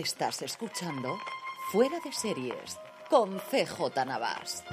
Estás escuchando Fuera de Series con CJ Navas.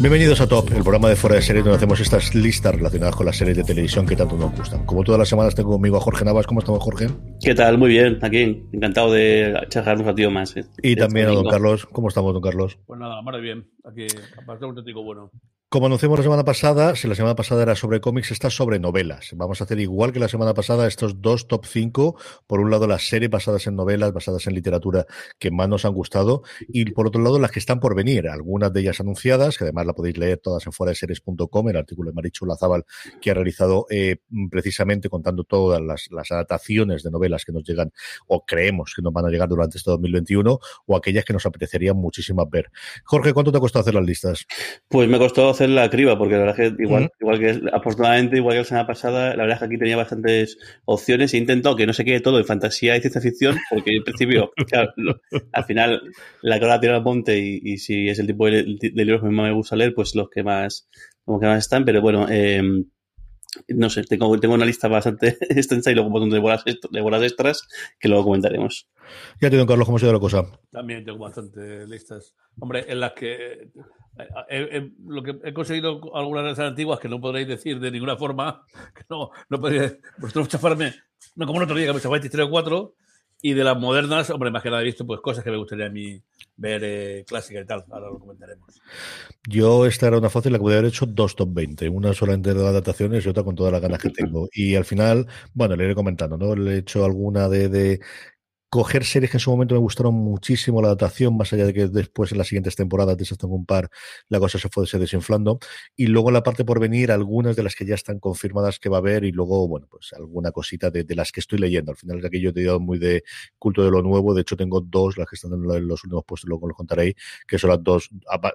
Bienvenidos a Top, el programa de Fuera de Series donde hacemos estas listas relacionadas con las series de televisión que tanto nos gustan. Como todas las semanas tengo conmigo a Jorge Navas. ¿Cómo estamos, Jorge? ¿Qué tal? Muy bien, aquí. Encantado de charlar un ratito más. eh. Y Este también a don. Carlos. ¿Cómo estamos, don Carlos? Pues nada, más de bien. Aquí, aparte un auténtico bueno. Como anunciamos la semana pasada, si la semana pasada era sobre cómics, está sobre novelas. Vamos a hacer igual que la semana pasada estos dos top 5. Por un lado, las series basadas en novelas, basadas en literatura que más nos han gustado. Y por otro lado, las que están por venir. Algunas de ellas anunciadas, que además la podéis leer todas en fueradeseries.com, el artículo de Marichu Lazábal que ha realizado eh, precisamente contando todas las, adaptaciones de novelas que nos llegan o creemos que nos van a llegar durante este 2021 o aquellas que nos apetecería muchísimas ver. Jorge, ¿cuánto te ha costado hacer las listas? Pues me costó hacer la criba, porque la verdad es que igual, igual que afortunadamente, igual que la semana pasada, la verdad es que aquí tenía bastantes opciones. He intentado que no se quede todo en fantasía y ciencia ficción, porque en principio, claro, lo- al final, la cara tira al monte y, y si es el tipo de, de libros que más me gusta leer, pues los que más, como que más están, pero bueno, eh, no sé, tengo, tengo una lista bastante extensa y luego un montón de bolas, de bolas extras que luego comentaremos. Ya te don Carlos, ¿cómo ha sido la cosa? También tengo bastantes listas. Hombre, en las que eh, eh, eh, lo que he conseguido algunas de esas antiguas que no podréis decir de ninguna forma, que no, no podréis vosotros chafarme, no como el otro día que me chafáis 3 o 4, y de las modernas, hombre, más que nada he visto pues cosas que me gustaría a mí ver eh, clásicas y tal. Ahora lo comentaremos. Yo esta era una fácil la que podría haber hecho dos top 20, una solamente de adaptaciones y otra con todas las ganas que tengo. Y al final, bueno, le iré comentando, ¿no? Le he hecho alguna de coger series que en su momento me gustaron muchísimo la adaptación, más allá de que después en las siguientes temporadas, de esas tengo un par, la cosa se fue se desinflando. Y luego en la parte por venir, algunas de las que ya están confirmadas que va a haber, y luego, bueno, pues alguna cosita de, de las que estoy leyendo. Al final es aquello te he muy de culto de lo nuevo. De hecho, tengo dos, las que están en lo- en los últimos puestos, luego los contaré, que son las dos,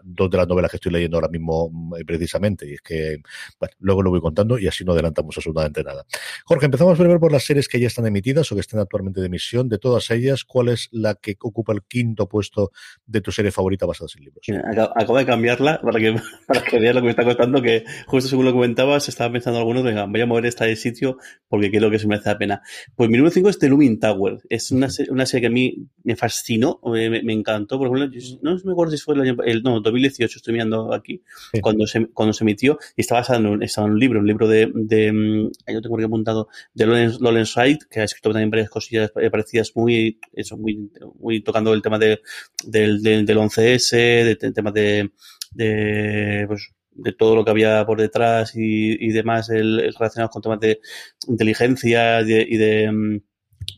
dos de las novelas que estoy leyendo ahora mismo mm, precisamente. Y es que, bueno, luego lo voy contando y así no adelantamos absolutamente nada. Jorge, empezamos primero por las series que ya están emitidas o que están actualmente de emisión. De todas ellas, ¿cuál es la que ocupa el quinto puesto de tu serie favorita basada en libros? Acabo, acabo de cambiarla para que, para que veas lo que me está costando, que justo según lo comentabas, estaba pensando algunos, venga, voy a mover esta de sitio porque creo que se merece la pena. Pues mi número 5 es The Looming Tower. Es una, una serie que a mí me fascinó, me, me- encantó. Por ejemplo, yo no me acuerdo si fue el año, el, no, 2018, estoy mirando aquí, Sí. cuando, se, cuando se emitió, y está basada en un, estaba en un libro, un libro de, de mm, ahí lo tengo aquí apuntado, de Lawrence, Lawrence Wright, que ha escrito también varias cosillas eh, parecidas muy, eso, muy, muy tocando el tema de, del, del, del 11S, de, temas de, de, pues, de todo lo que había por detrás y, y demás el, el relacionados con temas de inteligencia y de, y de, mm,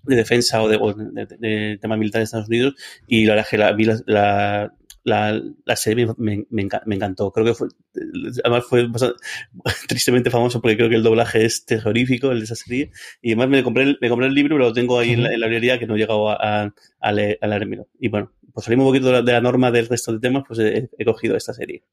de defensa o de, temas militares de Estados Unidos. Y la verdad es que la, la, la, serie me, me, me enca- me encantó. Creo que fue, además fue bastante- tristemente famoso porque creo que el doblaje es terrorífico, el de esa serie. Y además me compré el, me compré el libro, pero lo tengo ahí en, la, en la librería que no he llegado a, a, a, leer, a. Y bueno, pues salimos un poquito de la, de la norma del resto de temas, pues he, he cogido esta serie.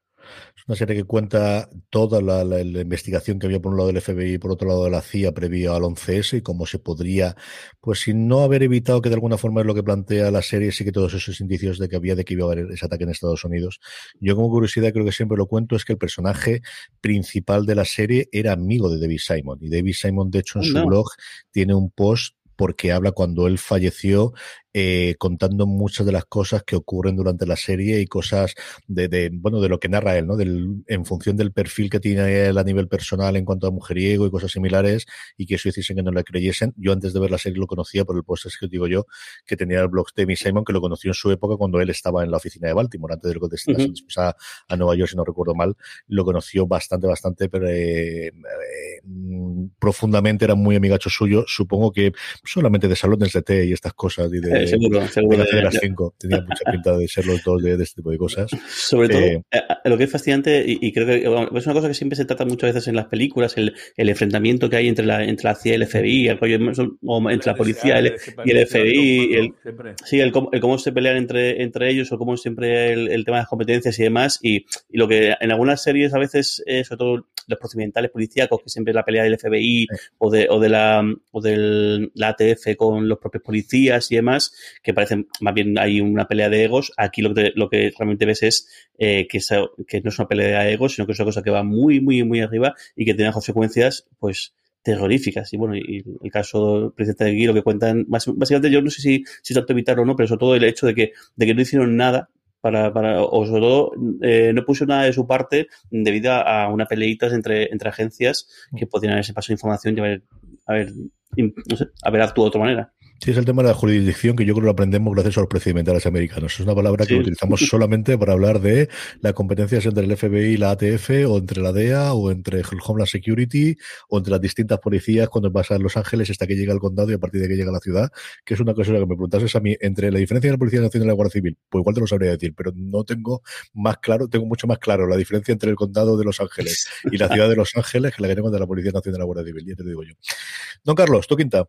Es una serie que cuenta toda la, la- la investigación que había por un lado del FBI y por otro lado de la CIA previo al 11S y cómo se podría, pues sin no haber evitado que de alguna forma es lo que plantea la serie, sí que todos esos indicios de que había de que iba a haber ese ataque en Estados Unidos. Yo como curiosidad creo que siempre lo cuento es que el personaje principal de la serie era amigo de David Simon y David Simon de hecho en su blog tiene un post porque habla cuando él falleció eh, contando muchas de las cosas que ocurren durante la serie y cosas de, de, bueno, de lo que narra él, ¿no? Del, en función del perfil que tiene él a nivel personal en cuanto a mujeriego y cosas similares, y que eso hiciesen que no le creyesen. Yo antes de ver la serie lo conocía por el post que digo yo, que tenía el blog de Mi Simon, que lo conoció en su época cuando él estaba en la oficina de Baltimore, antes de lo que uh -huh. a, a, Nueva York, si no recuerdo mal, lo conoció bastante, bastante, pero eh, eh, profundamente, era muy amigacho suyo, supongo que solamente de salones de té y estas cosas, y de, eh, seguro, seguro de, de, las cinco, tenía mucha pinta de ser los dos de, de, este tipo de cosas. Sobre todo, eh, lo que es fascinante, y, y, creo que bueno, es una cosa que siempre se trata muchas veces en las películas, el, el enfrentamiento que hay entre la, entre la CIA y el FBI, el rollo, o entre la policía el, y el FBI, el, sí, el, el, cómo se pelean entre, entre ellos, o cómo siempre el, el tema de las competencias y demás, y, y, lo que en algunas series a veces, eh, sobre todo los procedimentales policíacos, que siempre es la pelea del FBI sí. o de, o de la o del la ATF con los propios policías y demás, que parecen más bien hay una pelea de egos. Aquí lo que, lo que realmente ves es eh, que, esa, que no es una pelea de egos, sino que es una cosa que va muy, muy, muy arriba y que tiene consecuencias, pues, terroríficas. Y bueno, y el caso presidente de Gui, lo que cuentan, básicamente yo no sé si, si tanto evitar o no, pero sobre todo el hecho de que, de que no hicieron nada para, para, o sobre todo eh, no puso nada de su parte debido a una peleita entre, entre agencias que podrían haberse pasado información y haber, haber, no sé, haber actuado de otra manera. Sí, es el tema de la jurisdicción que yo creo que lo aprendemos gracias a los procedimentales americanos. Es una palabra que sí. utilizamos solamente para hablar de las competencias entre el FBI y la ATF, o entre la DEA, o entre el Homeland Security, o entre las distintas policías cuando pasa en Los Ángeles hasta que llega al condado y a partir de que llega a la ciudad, que es una cosa que me preguntases a mí, entre la diferencia de la Policía Nacional y la Guardia Civil, pues igual te lo sabría decir, pero no tengo más claro, tengo mucho más claro la diferencia entre el condado de Los Ángeles y la ciudad de Los Ángeles que la que tengo de la Policía Nacional y la Guardia Civil, ya te digo yo. Don Carlos, tu quinta.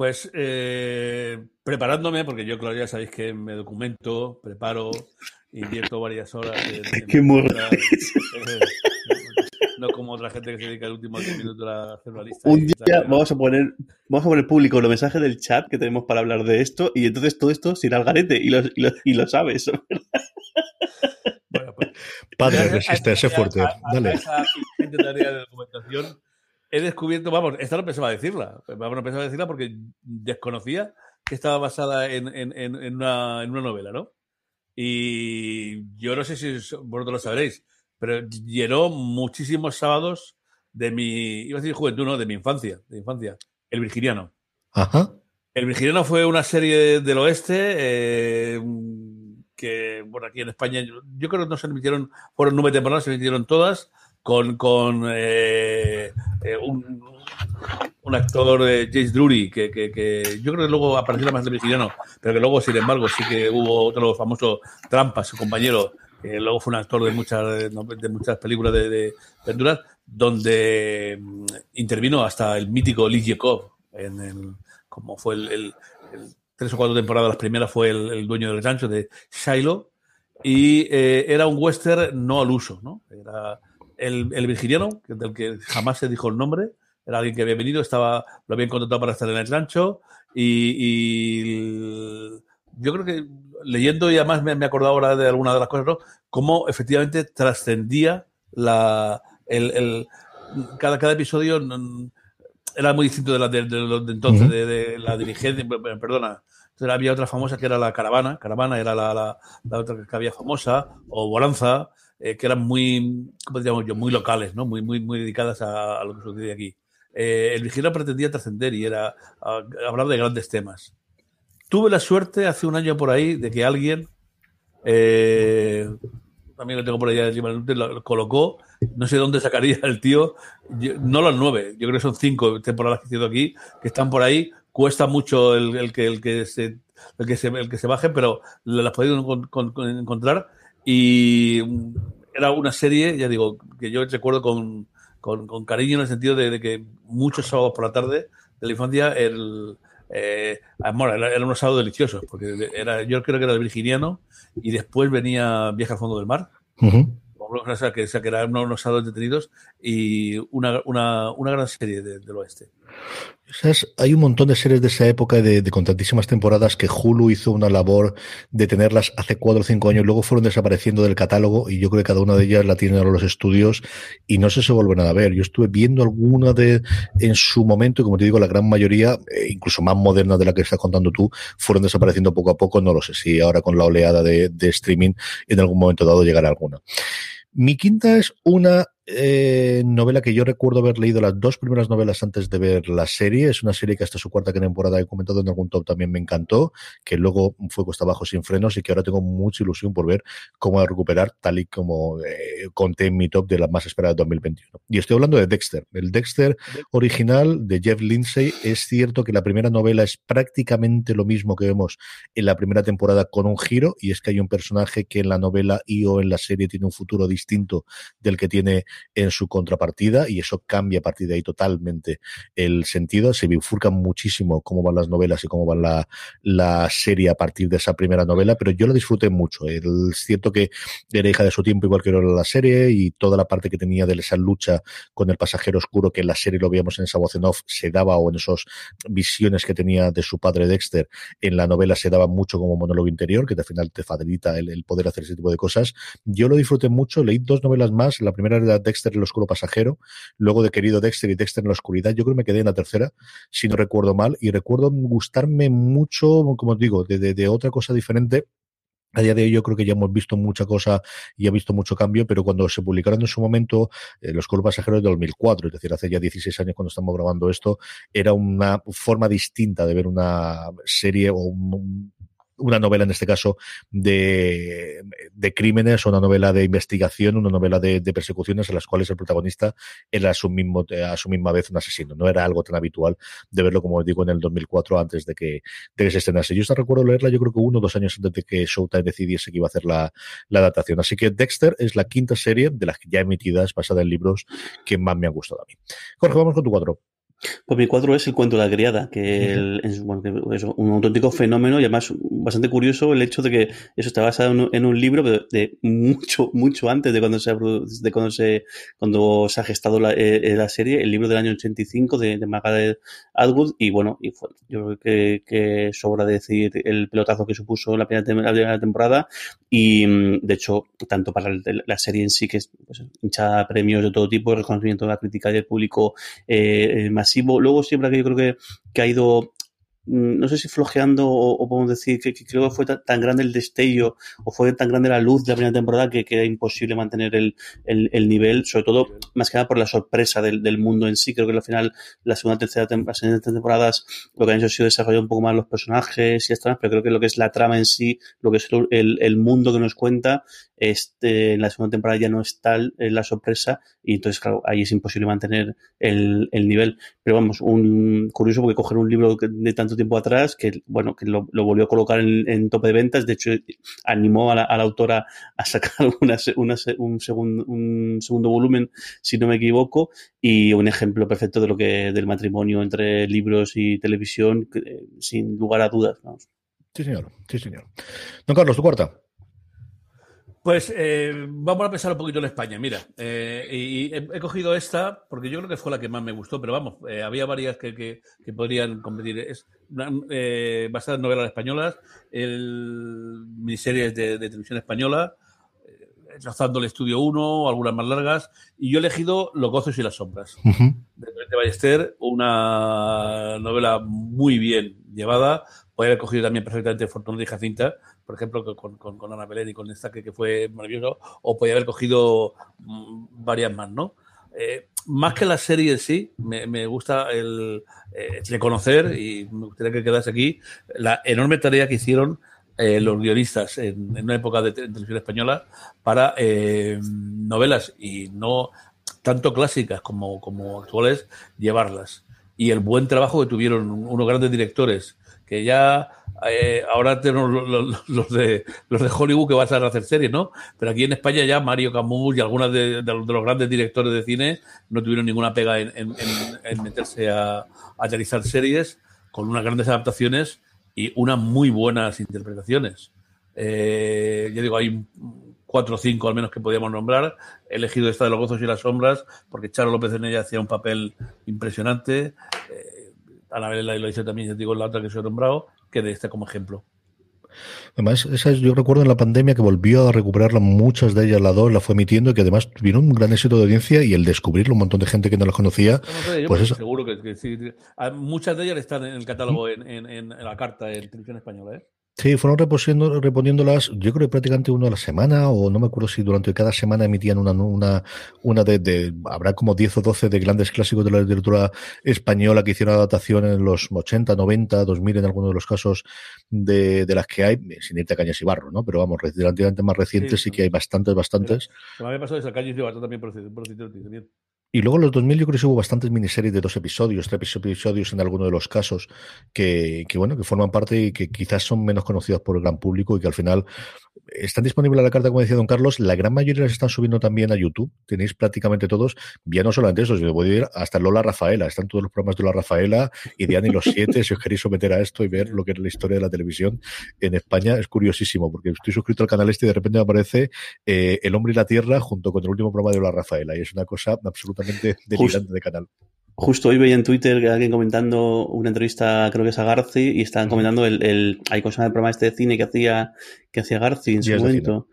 Pues eh, preparándome, porque yo, claro, ya sabéis que me documento, preparo, invierto varias horas. En, en Qué morro. No como otra gente que se dedica el último minuto a hacer una lista. Un día vamos a poner vamos a poner público los mensajes del chat que tenemos para hablar de esto y entonces todo esto se irá al garete y lo, y lo, y lo sabes. Bueno, pues, Padre, resiste, sé fuerte. A, a, Dale. A esa tarea de documentación he descubierto, vamos, esta no pensaba decirla, vamos, no pensaba decirla porque desconocía que estaba basada en, en, en, una, en una novela, ¿no? Y yo no sé si vosotros lo sabréis, pero llenó muchísimos sábados de mi, iba a decir juventud, no, de mi infancia, de mi infancia, El Virginiano. Ajá. El Virginiano fue una serie del oeste eh, que, bueno, aquí en España, yo, yo, creo que no se emitieron, fueron nueve temporadas, se emitieron todas, con, con eh, eh, un, un, actor, eh, James Drury, que, que, que, yo creo que luego apareció más de Virginiano, pero que luego, sin embargo, sí que hubo otro famoso Trampa, su compañero, que luego fue un actor de muchas, de muchas películas de, de aventuras, donde mm, intervino hasta el mítico Lee Jacob, en el, como fue el, tres o cuatro temporadas, las primeras fue el, el dueño del rancho de Shiloh, y eh, era un western no al uso, ¿no? Era el, el virginiano, del que jamás se dijo el nombre, era alguien que había venido, estaba, lo habían contratado para estar en el rancho y, y yo creo que leyendo y además me, me he acordado ahora de alguna de las cosas, ¿no? Cómo efectivamente trascendía la, el, el, cada, cada episodio era muy distinto de la de, de, de entonces, uh -huh. de, de, la dirigencia, perdona. Entonces había otra famosa que era la Caravana, Caravana era la, la, la otra que había famosa, o Bonanza, eh, que eran muy, ¿cómo diríamos yo? Muy locales, ¿no? Muy, muy, muy dedicadas a, a lo que sucede aquí. Eh, el vigilante pretendía trascender y era a, a hablar de grandes temas. Tuve la suerte hace un año por ahí de que alguien, eh, también lo tengo por allá encima lo colocó, no sé dónde sacaría el tío, yo, no las nueve, yo creo que son cinco temporadas que he aquí, que están por ahí, cuesta mucho el, el, que, el, que, se, el, que, se, el que se baje, pero las con encontrar y era una serie, ya digo, que yo recuerdo con, con, con cariño en el sentido de, de, que muchos sábados por la tarde de la infancia el, eh, bueno, eran unos sábados deliciosos, porque era, yo creo que era el virginiano y después venía Viaje al fondo del mar. Uh -huh. O sea, que, o sea, que eran unos sábados entretenidos y una, una, una gran serie de, del oeste. Hay un montón de series de esa época de, de, con tantísimas temporadas que Hulu hizo una labor de tenerlas hace cuatro o cinco años, luego fueron desapareciendo del catálogo y yo creo que cada una de ellas la tienen ahora los estudios y no si se vuelven a ver. Yo estuve viendo alguna de en su momento y como te digo, la gran mayoría, eh, incluso más modernas de la que estás contando tú, fueron desapareciendo poco a poco. No lo sé si ahora con la oleada de, de streaming en algún momento dado llegará alguna. Mi quinta es una eh, novela que yo recuerdo haber leído las dos primeras novelas antes de ver la serie. Es una serie que hasta su cuarta temporada he comentado en algún top también me encantó, que luego fue cuesta abajo sin frenos y que ahora tengo mucha ilusión por ver cómo va a recuperar, tal y como eh, conté en mi top de las más esperadas de 2021. Y estoy hablando de Dexter. El Dexter original de Jeff Lindsay. Es cierto que la primera novela es prácticamente lo mismo que vemos en la primera temporada con un giro, y es que hay un personaje que en la novela y o en la serie tiene un futuro distinto del que tiene en su contrapartida y eso cambia a partir de ahí totalmente el sentido. Se bifurcan muchísimo cómo van las novelas y cómo va la, la serie a partir de esa primera novela, pero yo la disfruté mucho. Es cierto que era hija de su tiempo igual que era la serie y toda la parte que tenía de esa lucha con el pasajero oscuro que en la serie lo veíamos en esa voz en off se daba o en esas visiones que tenía de su padre Dexter en la novela se daba mucho como monólogo interior que al final te facilita el, el poder hacer ese tipo de cosas. Yo lo disfruté mucho, leí dos novelas más, la primera era Dexter el oscuro pasajero, luego de Querido Dexter y Dexter en la oscuridad. Yo creo que me quedé en la tercera, si no recuerdo mal, y recuerdo gustarme mucho, como os digo, de, otra cosa diferente. A día de hoy yo creo que ya hemos visto mucha cosa y ha visto mucho cambio, pero cuando se publicaron en su momento eh, Los Oscuro Pasajeros de 2004, es decir, hace ya 16 años cuando estamos grabando esto, era una forma distinta de ver una serie o un, una novela en este caso de, de crímenes, una novela de investigación, una novela de, de, persecuciones en las cuales el protagonista era a su, mismo, a su misma vez un asesino. No era algo tan habitual de verlo, como digo, en el 2004 antes de que, de que se estrenase. Yo hasta recuerdo leerla, yo creo que uno o dos años antes de que Showtime decidiese que iba a hacer la, la adaptación. Así que Dexter es la quinta serie de las ya emitidas, basada en libros, que más me han gustado a mí. Jorge, vamos con tu cuadro. Pues mi cuadro es el cuento de la criada, que el, es, bueno, que es, un auténtico fenómeno y además bastante curioso el hecho de que eso está basado en, en un libro de, de, mucho, mucho antes de cuando se ha, de cuando se, cuando se ha gestado la, eh, la serie, el libro del año 85 de, de Margaret Atwood y bueno, y fue, yo creo que, que sobra decir el pelotazo que supuso la primera, la primera temporada y de hecho, tanto para el, la serie en sí, que es pues, hinchada premios de todo tipo, reconocimiento de la crítica y del público eh, más Luego siempre que yo creo que, que ha ido no sé si flojeando o, podemos decir que, creo que fue tan, grande el destello o fue tan grande la luz de la primera temporada que, era imposible mantener el, el, el, nivel, sobre todo más que nada por la sorpresa del, del mundo en sí. Creo que al final la segunda tercera las temporadas lo que han hecho ha sido desarrollar un poco más los personajes y estas, pero creo que lo que es la trama en sí, lo que es el, el mundo que nos cuenta, este, en la segunda temporada ya no es tal eh, la sorpresa y entonces, claro, ahí es imposible mantener el, el nivel. Pero vamos, curioso porque coger un libro de tanto tiempo atrás que, bueno, que lo, volvió a colocar en, tope de ventas, de hecho, animó a la, autora a sacar una, una, un, segundo, un segundo volumen, si no me equivoco, y un ejemplo perfecto de lo que del matrimonio entre libros y televisión, que, sin lugar a dudas. Vamos. Sí, señor, sí, señor. Don Carlos, tu cuarta. Pues eh, vamos a pensar un poquito en España. Mira, eh, y he, he, cogido esta porque yo creo que fue la que más me gustó, pero vamos, eh, había varias que, que, que, podrían competir. Es eh, basada en novelas españolas, el, miniseries de, de televisión española, eh, trazando el estudio 1, algunas más largas, y yo he elegido Los gozos y las sombras, uh -huh. de Ballester, una novela muy bien llevada, podría haber cogido también perfectamente Fortuna y Jacinta, por ejemplo, con, con, con, Ana Belén y con esta que, que, fue maravilloso, o podía haber cogido varias más, ¿no? Eh, más que la serie en sí, me, me gusta el eh, reconocer, y me gustaría que quedase aquí, la enorme tarea que hicieron eh, los guionistas en, en, una época de, televisión española para eh, novelas y no tanto clásicas como, como actuales, llevarlas. Y el buen trabajo que tuvieron unos grandes directores que ya eh, ahora tenemos los, de, los de Hollywood que van a hacer series, ¿no? Pero aquí en España ya Mario Camus y algunos de, de, de los grandes directores de cine no tuvieron ninguna pega en, en, meterse a, a realizar series con unas grandes adaptaciones y unas muy buenas interpretaciones. Eh, yo digo, hay cuatro o cinco al menos que podíamos nombrar. He elegido esta de los gozos y las sombras porque Charo López en ella hacía un papel impresionante. Eh, Anabel lo hice también, ya digo, la otra que se he nombrado, que de esta como ejemplo. Además, esa yo recuerdo en la pandemia que volvió a recuperarla muchas de ellas, la dos, la fue emitiendo y que además tuvieron un gran éxito de audiencia y el descubrirlo, un montón de gente que no las conocía. pues eso. Seguro que, sí. Muchas de ellas están en el catálogo, en, en, en la carta en televisión española. ¿eh? Sí, fueron reponiendo, reponiéndolas, yo creo que prácticamente uno a la semana, o no me acuerdo si durante cada semana emitían una, una, una de, de habrá como 10 o 12 de grandes clásicos de la literatura española que hicieron adaptación en los 80, 90, 2000 en algunos de los casos de, de las que hay, sin irte a Cañas y Barro, ¿no? Pero vamos, relativamente más recientes sí, que hay bastantes, bastantes. Me había pasado Cañas y Barro también por, por, por, por y luego en los 2000 yo creo que hubo bastantes miniseries de dos episodios, tres episodios en alguno de los casos, que, que, bueno, que forman parte y que quizás son menos conocidos por el gran público y que al final están disponibles a la carta, como decía don Carlos, la gran mayoría las están subiendo también a YouTube, tenéis prácticamente todos, ya no solamente eso, sino puede ir hasta Lola Rafaela, están todos los programas de Lola Rafaela y de Ani los siete, si os queréis someter a esto y ver lo que es la historia de la televisión en España, es curiosísimo, porque estoy suscrito al canal este y de repente me aparece eh, El Hombre y la Tierra junto con el último programa de Lola Rafaela y es una cosa absolutamente delirante de canal. Justo hoy veía en Twitter que alguien comentando una entrevista, creo que es a Garci, y estaban comentando el, el hay cosas del programa este de cine que hacía, que hacía Garci en su momento.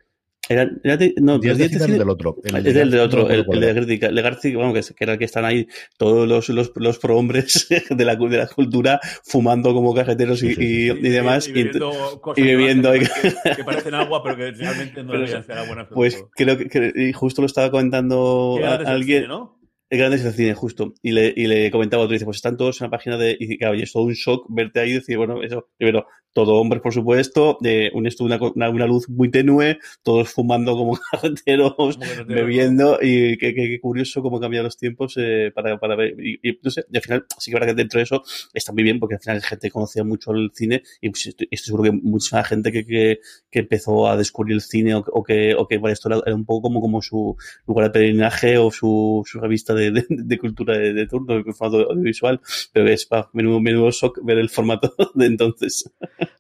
Era, era de, no, de cine, cine, del otro. El, de, el del otro, el, el, de Garci, bueno, que, que, era el que están ahí todos los, los, los prohombres de la, de la cultura fumando como cajeteros y, sí, sí, y, y, demás. Y, bebiendo y, bebiendo que, que, parecen agua, pero que realmente no deberían ser agua. Pues creo que, que, justo lo estaba comentando a, alguien. Cine, ¿no? El grande es el cine, justo. Y le, y le comentaba otro, dice, pues están todos en la página de, y claro, y es todo un shock verte ahí y decir, bueno, eso, primero, todo hombres, por supuesto, de un una, una, una, luz muy tenue, todos fumando como carreteros, bebiendo, y qué, qué, curioso cómo cambian los tiempos eh, para, para ver, y, y, no sé, y al final, sí que verdad que dentro de eso está muy bien, porque al final la gente conocía mucho el cine, y pues, estoy, estoy, seguro que mucha gente que, que, que, empezó a descubrir el cine, o, o que, o que para esto era, era, un poco como, como su lugar de peregrinaje, o su, su revista de, cultura de, turno, de formato audiovisual, pero es para menudo, menudo shock ver el formato de entonces.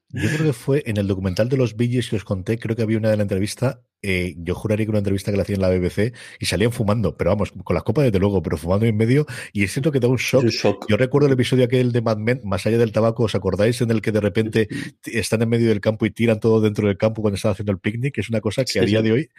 Yo creo que fue en el documental de los Billes que os conté, creo que había una de la entrevista eh, yo juraría que una entrevista que le hacían en la BBC y salían fumando, pero vamos, con las copas desde luego, pero fumando en medio y siento que da un shock. shock. Yo recuerdo el episodio aquel de Mad Men, más allá del tabaco, ¿os acordáis? En el que de repente están en medio del campo y tiran todo dentro del campo cuando están haciendo el picnic, es una cosa que sí, a día sí. de hoy,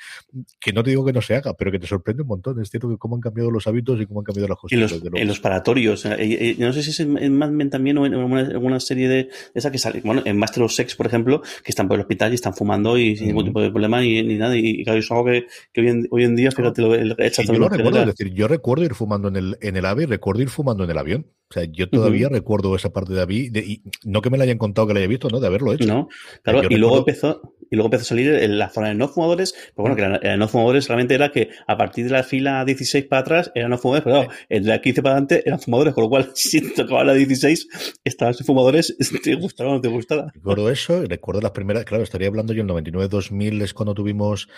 que no te digo que no se haga, pero que te sorprende un montón. Es cierto que cómo han cambiado los hábitos y cómo han cambiado las cosas. En los, en los paratorios, eh, eh, no sé si es en, en, Mad Men también o en una, en una serie de esa que sale, bueno, en Master of Sex, por ejemplo, que están por el hospital y están fumando y sin ningún tipo de problema ni, ni nada, y, y claro, es algo que, que hoy, en, hoy, en, día, fíjate, lo, el, el, yo lo recuerdo, es decir, yo recuerdo ir fumando en el, en el AVE y recuerdo ir fumando en el avión. O sea, yo todavía uh -huh. recuerdo esa parte de David, de, y no que me la hayan contado que la haya visto, ¿no? De haberlo hecho. No, claro, y recuerdo... luego empezó, y luego empezó a salir en la zona de no fumadores, pero bueno, que la, la no fumadores solamente era que a partir de la fila 16 para atrás eran no fumadores, pero claro, en la 15 para adelante eran fumadores, con lo cual si tocaba la 16, estaban fumadores, te gustaba o no te gustaba. Recuerdo eso, recuerdo las primeras, claro, estaría hablando yo en el 99-2000 es cuando tuvimos,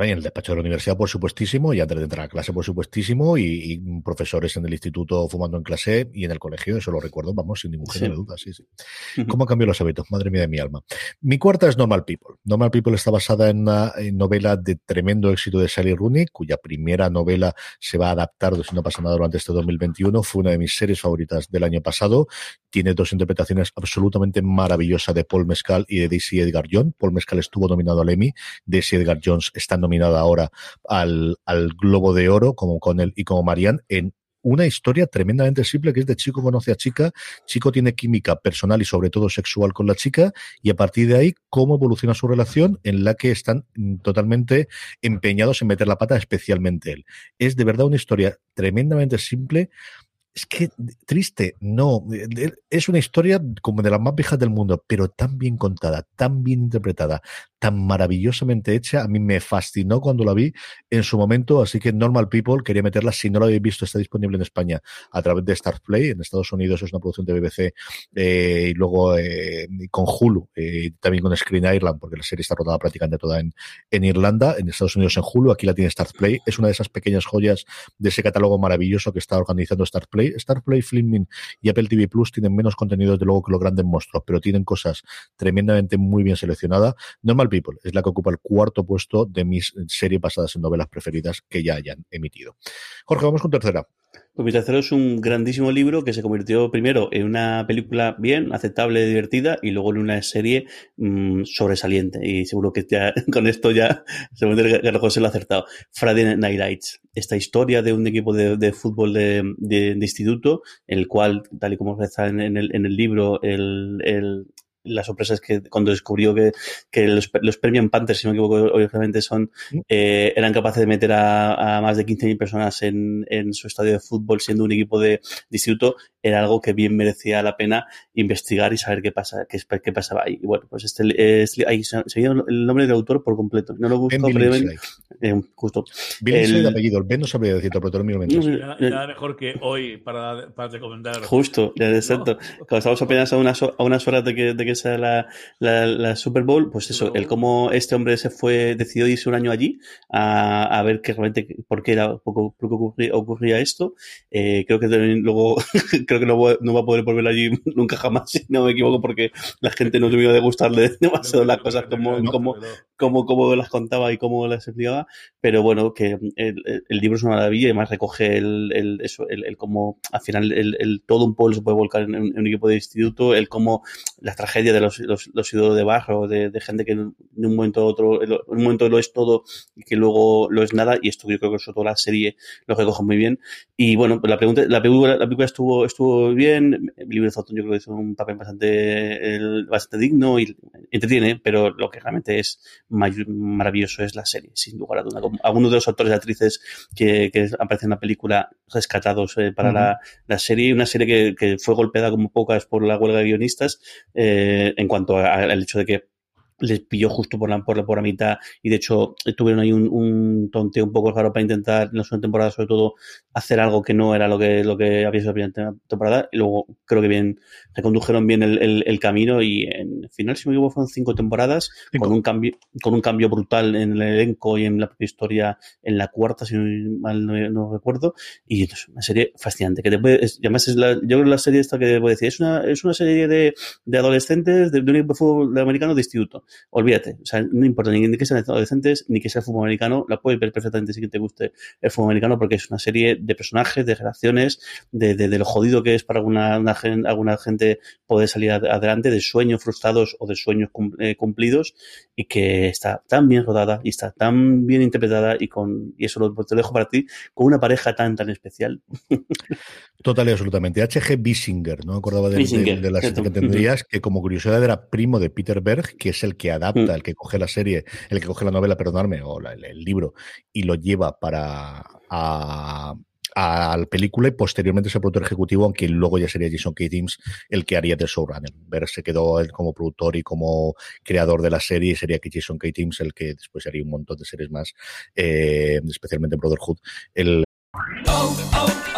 en el despacho de la universidad, por supuestísimo, y antes de entrar a clase, por supuestísimo, y, y profesores en el instituto fumando en clase y en el colegio eso lo recuerdo, vamos, sin ningún género sí. de duda, sí, sí. ¿Cómo cambió los hábitos? Madre mía de mi alma. Mi cuarta es Normal People. Normal People está basada en una novela de tremendo éxito de Sally Rooney, cuya primera novela se va a adaptar, si no pasa nada, durante este 2021. Fue una de mis series favoritas del año pasado. Tiene dos interpretaciones absolutamente maravillosas de Paul Mescal y de Daisy Edgar Jones. Paul Mescal estuvo nominado al Emmy. Daisy Edgar Jones está nominada ahora al, al Globo de Oro, como con él y como Marianne, en una historia tremendamente simple que es de chico conoce a chica, chico tiene química personal y sobre todo sexual con la chica y a partir de ahí cómo evoluciona su relación en la que están totalmente empeñados en meter la pata, especialmente él. Es de verdad una historia tremendamente simple es que triste, no, es una historia como de las más viejas del mundo, pero tan bien contada, tan bien interpretada, tan maravillosamente hecha, a mí me fascinó cuando la vi en su momento, así que Normal People quería meterla, si no la habéis visto, está disponible en España a través de Start Play, en Estados Unidos es una producción de BBC eh, y luego eh, con Hulu, eh, también con Screen Ireland, porque la serie está rodada prácticamente toda en, en Irlanda, en Estados Unidos en Hulu, aquí la tiene Start Play, es una de esas pequeñas joyas de ese catálogo maravilloso que está organizando Start Play Starplay. Starplay, Filming y Apple TV Plus tienen menos contenido, desde luego, que los grandes monstruos, pero tienen cosas tremendamente muy bien seleccionadas. Normal People es la que ocupa el cuarto puesto de mis series basadas en novelas preferidas que ya hayan emitido. Jorge, vamos con tercera. Pues mi tercero es un grandísimo libro que se convirtió primero en una película bien, aceptable, divertida y luego en una serie mmm, sobresaliente. Y seguro que ya con esto ya seguramente que José lo ha acertado. Friday Night Lights. Esta historia de un equipo de, de fútbol de, de, de, instituto, el cual, tal y como está en, en, el, en el libro, el, el la sorpresa es que cuando descubrió que, que los, los Premium Panthers, si no me equivoco, obviamente son, eh, eran capaces de meter a, a más de 15.000 personas en, en, su estadio de fútbol siendo un equipo de, de, instituto, era algo que bien merecía la pena investigar y saber qué pasa, qué, qué pasaba ahí. Y bueno, pues este es, ahí se el nombre del autor por completo. No lo busco, pero eh, justo. Bien el apellido, el Ben no sabría decirlo, pero te lo miro mientras. Nada, nada, mejor que hoy para, para recomendar. Justo, ya, exacto. ¿No? Cuando estamos apenas a unas, a unas horas de que, de que la, la, la, Super Bowl, pues eso, el cómo este hombre se fue, decidió irse un año allí a, a ver que realmente por qué era, por, qué ocurría, ocurría esto. Eh, creo que luego, creo que no, no, va a poder volver allí nunca jamás, si no me equivoco, porque la gente no tuvo de gustarle demasiado las cosas como, no, como, como, como las contaba y cómo las explicaba, pero bueno, que el, el libro es una maravilla y además recoge el, el, eso, el, el cómo al final el, el, todo un pueblo se puede volcar en, en, un equipo de instituto, el cómo la tragedia de los, los, los ídolos de barro, de, de, gente que en un momento a otro, en un momento lo es todo y que luego lo es nada, y esto yo creo que sobre todo la serie lo recoge muy bien. Y bueno, pues la pregunta, la película, la película estuvo, estuvo bien, de Zotton yo creo que hizo un papel bastante, bastante digno y entretiene, pero lo que realmente es maravilloso es la serie, sin lugar a duda. Algunos de los actores y actrices que, que aparecen en la película rescatados eh, para uh -huh. la, la, serie, una serie que, que, fue golpeada como pocas por la huelga de guionistas eh, en cuanto al hecho de que les pilló justo por la, por la, por la mitad y de hecho tuvieron ahí un, un tonteo un poco raro para intentar en la segunda temporada sobre todo hacer algo que no era lo que, lo que había sido la primera temporada. Y luego creo que bien recondujeron bien el, el, el camino y en final si me equivoco fueron cinco temporadas cinco. con un cambio con un cambio brutal en el elenco y en la propia historia en la cuarta si mal no, no recuerdo. Y es una serie fascinante que te puede, es, además es la, yo creo que la serie esta que puedo decir es una, es una serie de, de adolescentes de, de un equipo de fútbol americano de instituto olvídate, o sea, no importa ni que sean adolescentes ni que sea fútbol americano, la puedes ver perfectamente si te guste el fútbol americano porque es una serie de personajes, de relaciones, de, de, lo jodido que es para alguna, una, alguna gente poder salir adelante, de sueños frustrados o de sueños eh, cumplidos y que está tan bien rodada y está tan bien interpretada y con y eso lo, te dejo para ti, con una pareja tan tan especial. Total y absolutamente. H.G. Bissinger, no me acordaba de, de, de las que tendrías, que como curiosidad era primo de Peter Berg, que es el que adapta, el que coge la serie, el que coge la novela, perdonadme, o la, el, el, libro, y lo lleva para a, a la película y posteriormente es el productor ejecutivo, aunque luego ya sería Jason K. Teams el que haría de showrunner. Ver se quedó él como productor y como creador de la serie y sería que Jason K. Teams el que después haría un montón de series más, eh, especialmente Brotherhood. El... Oh, oh, oh,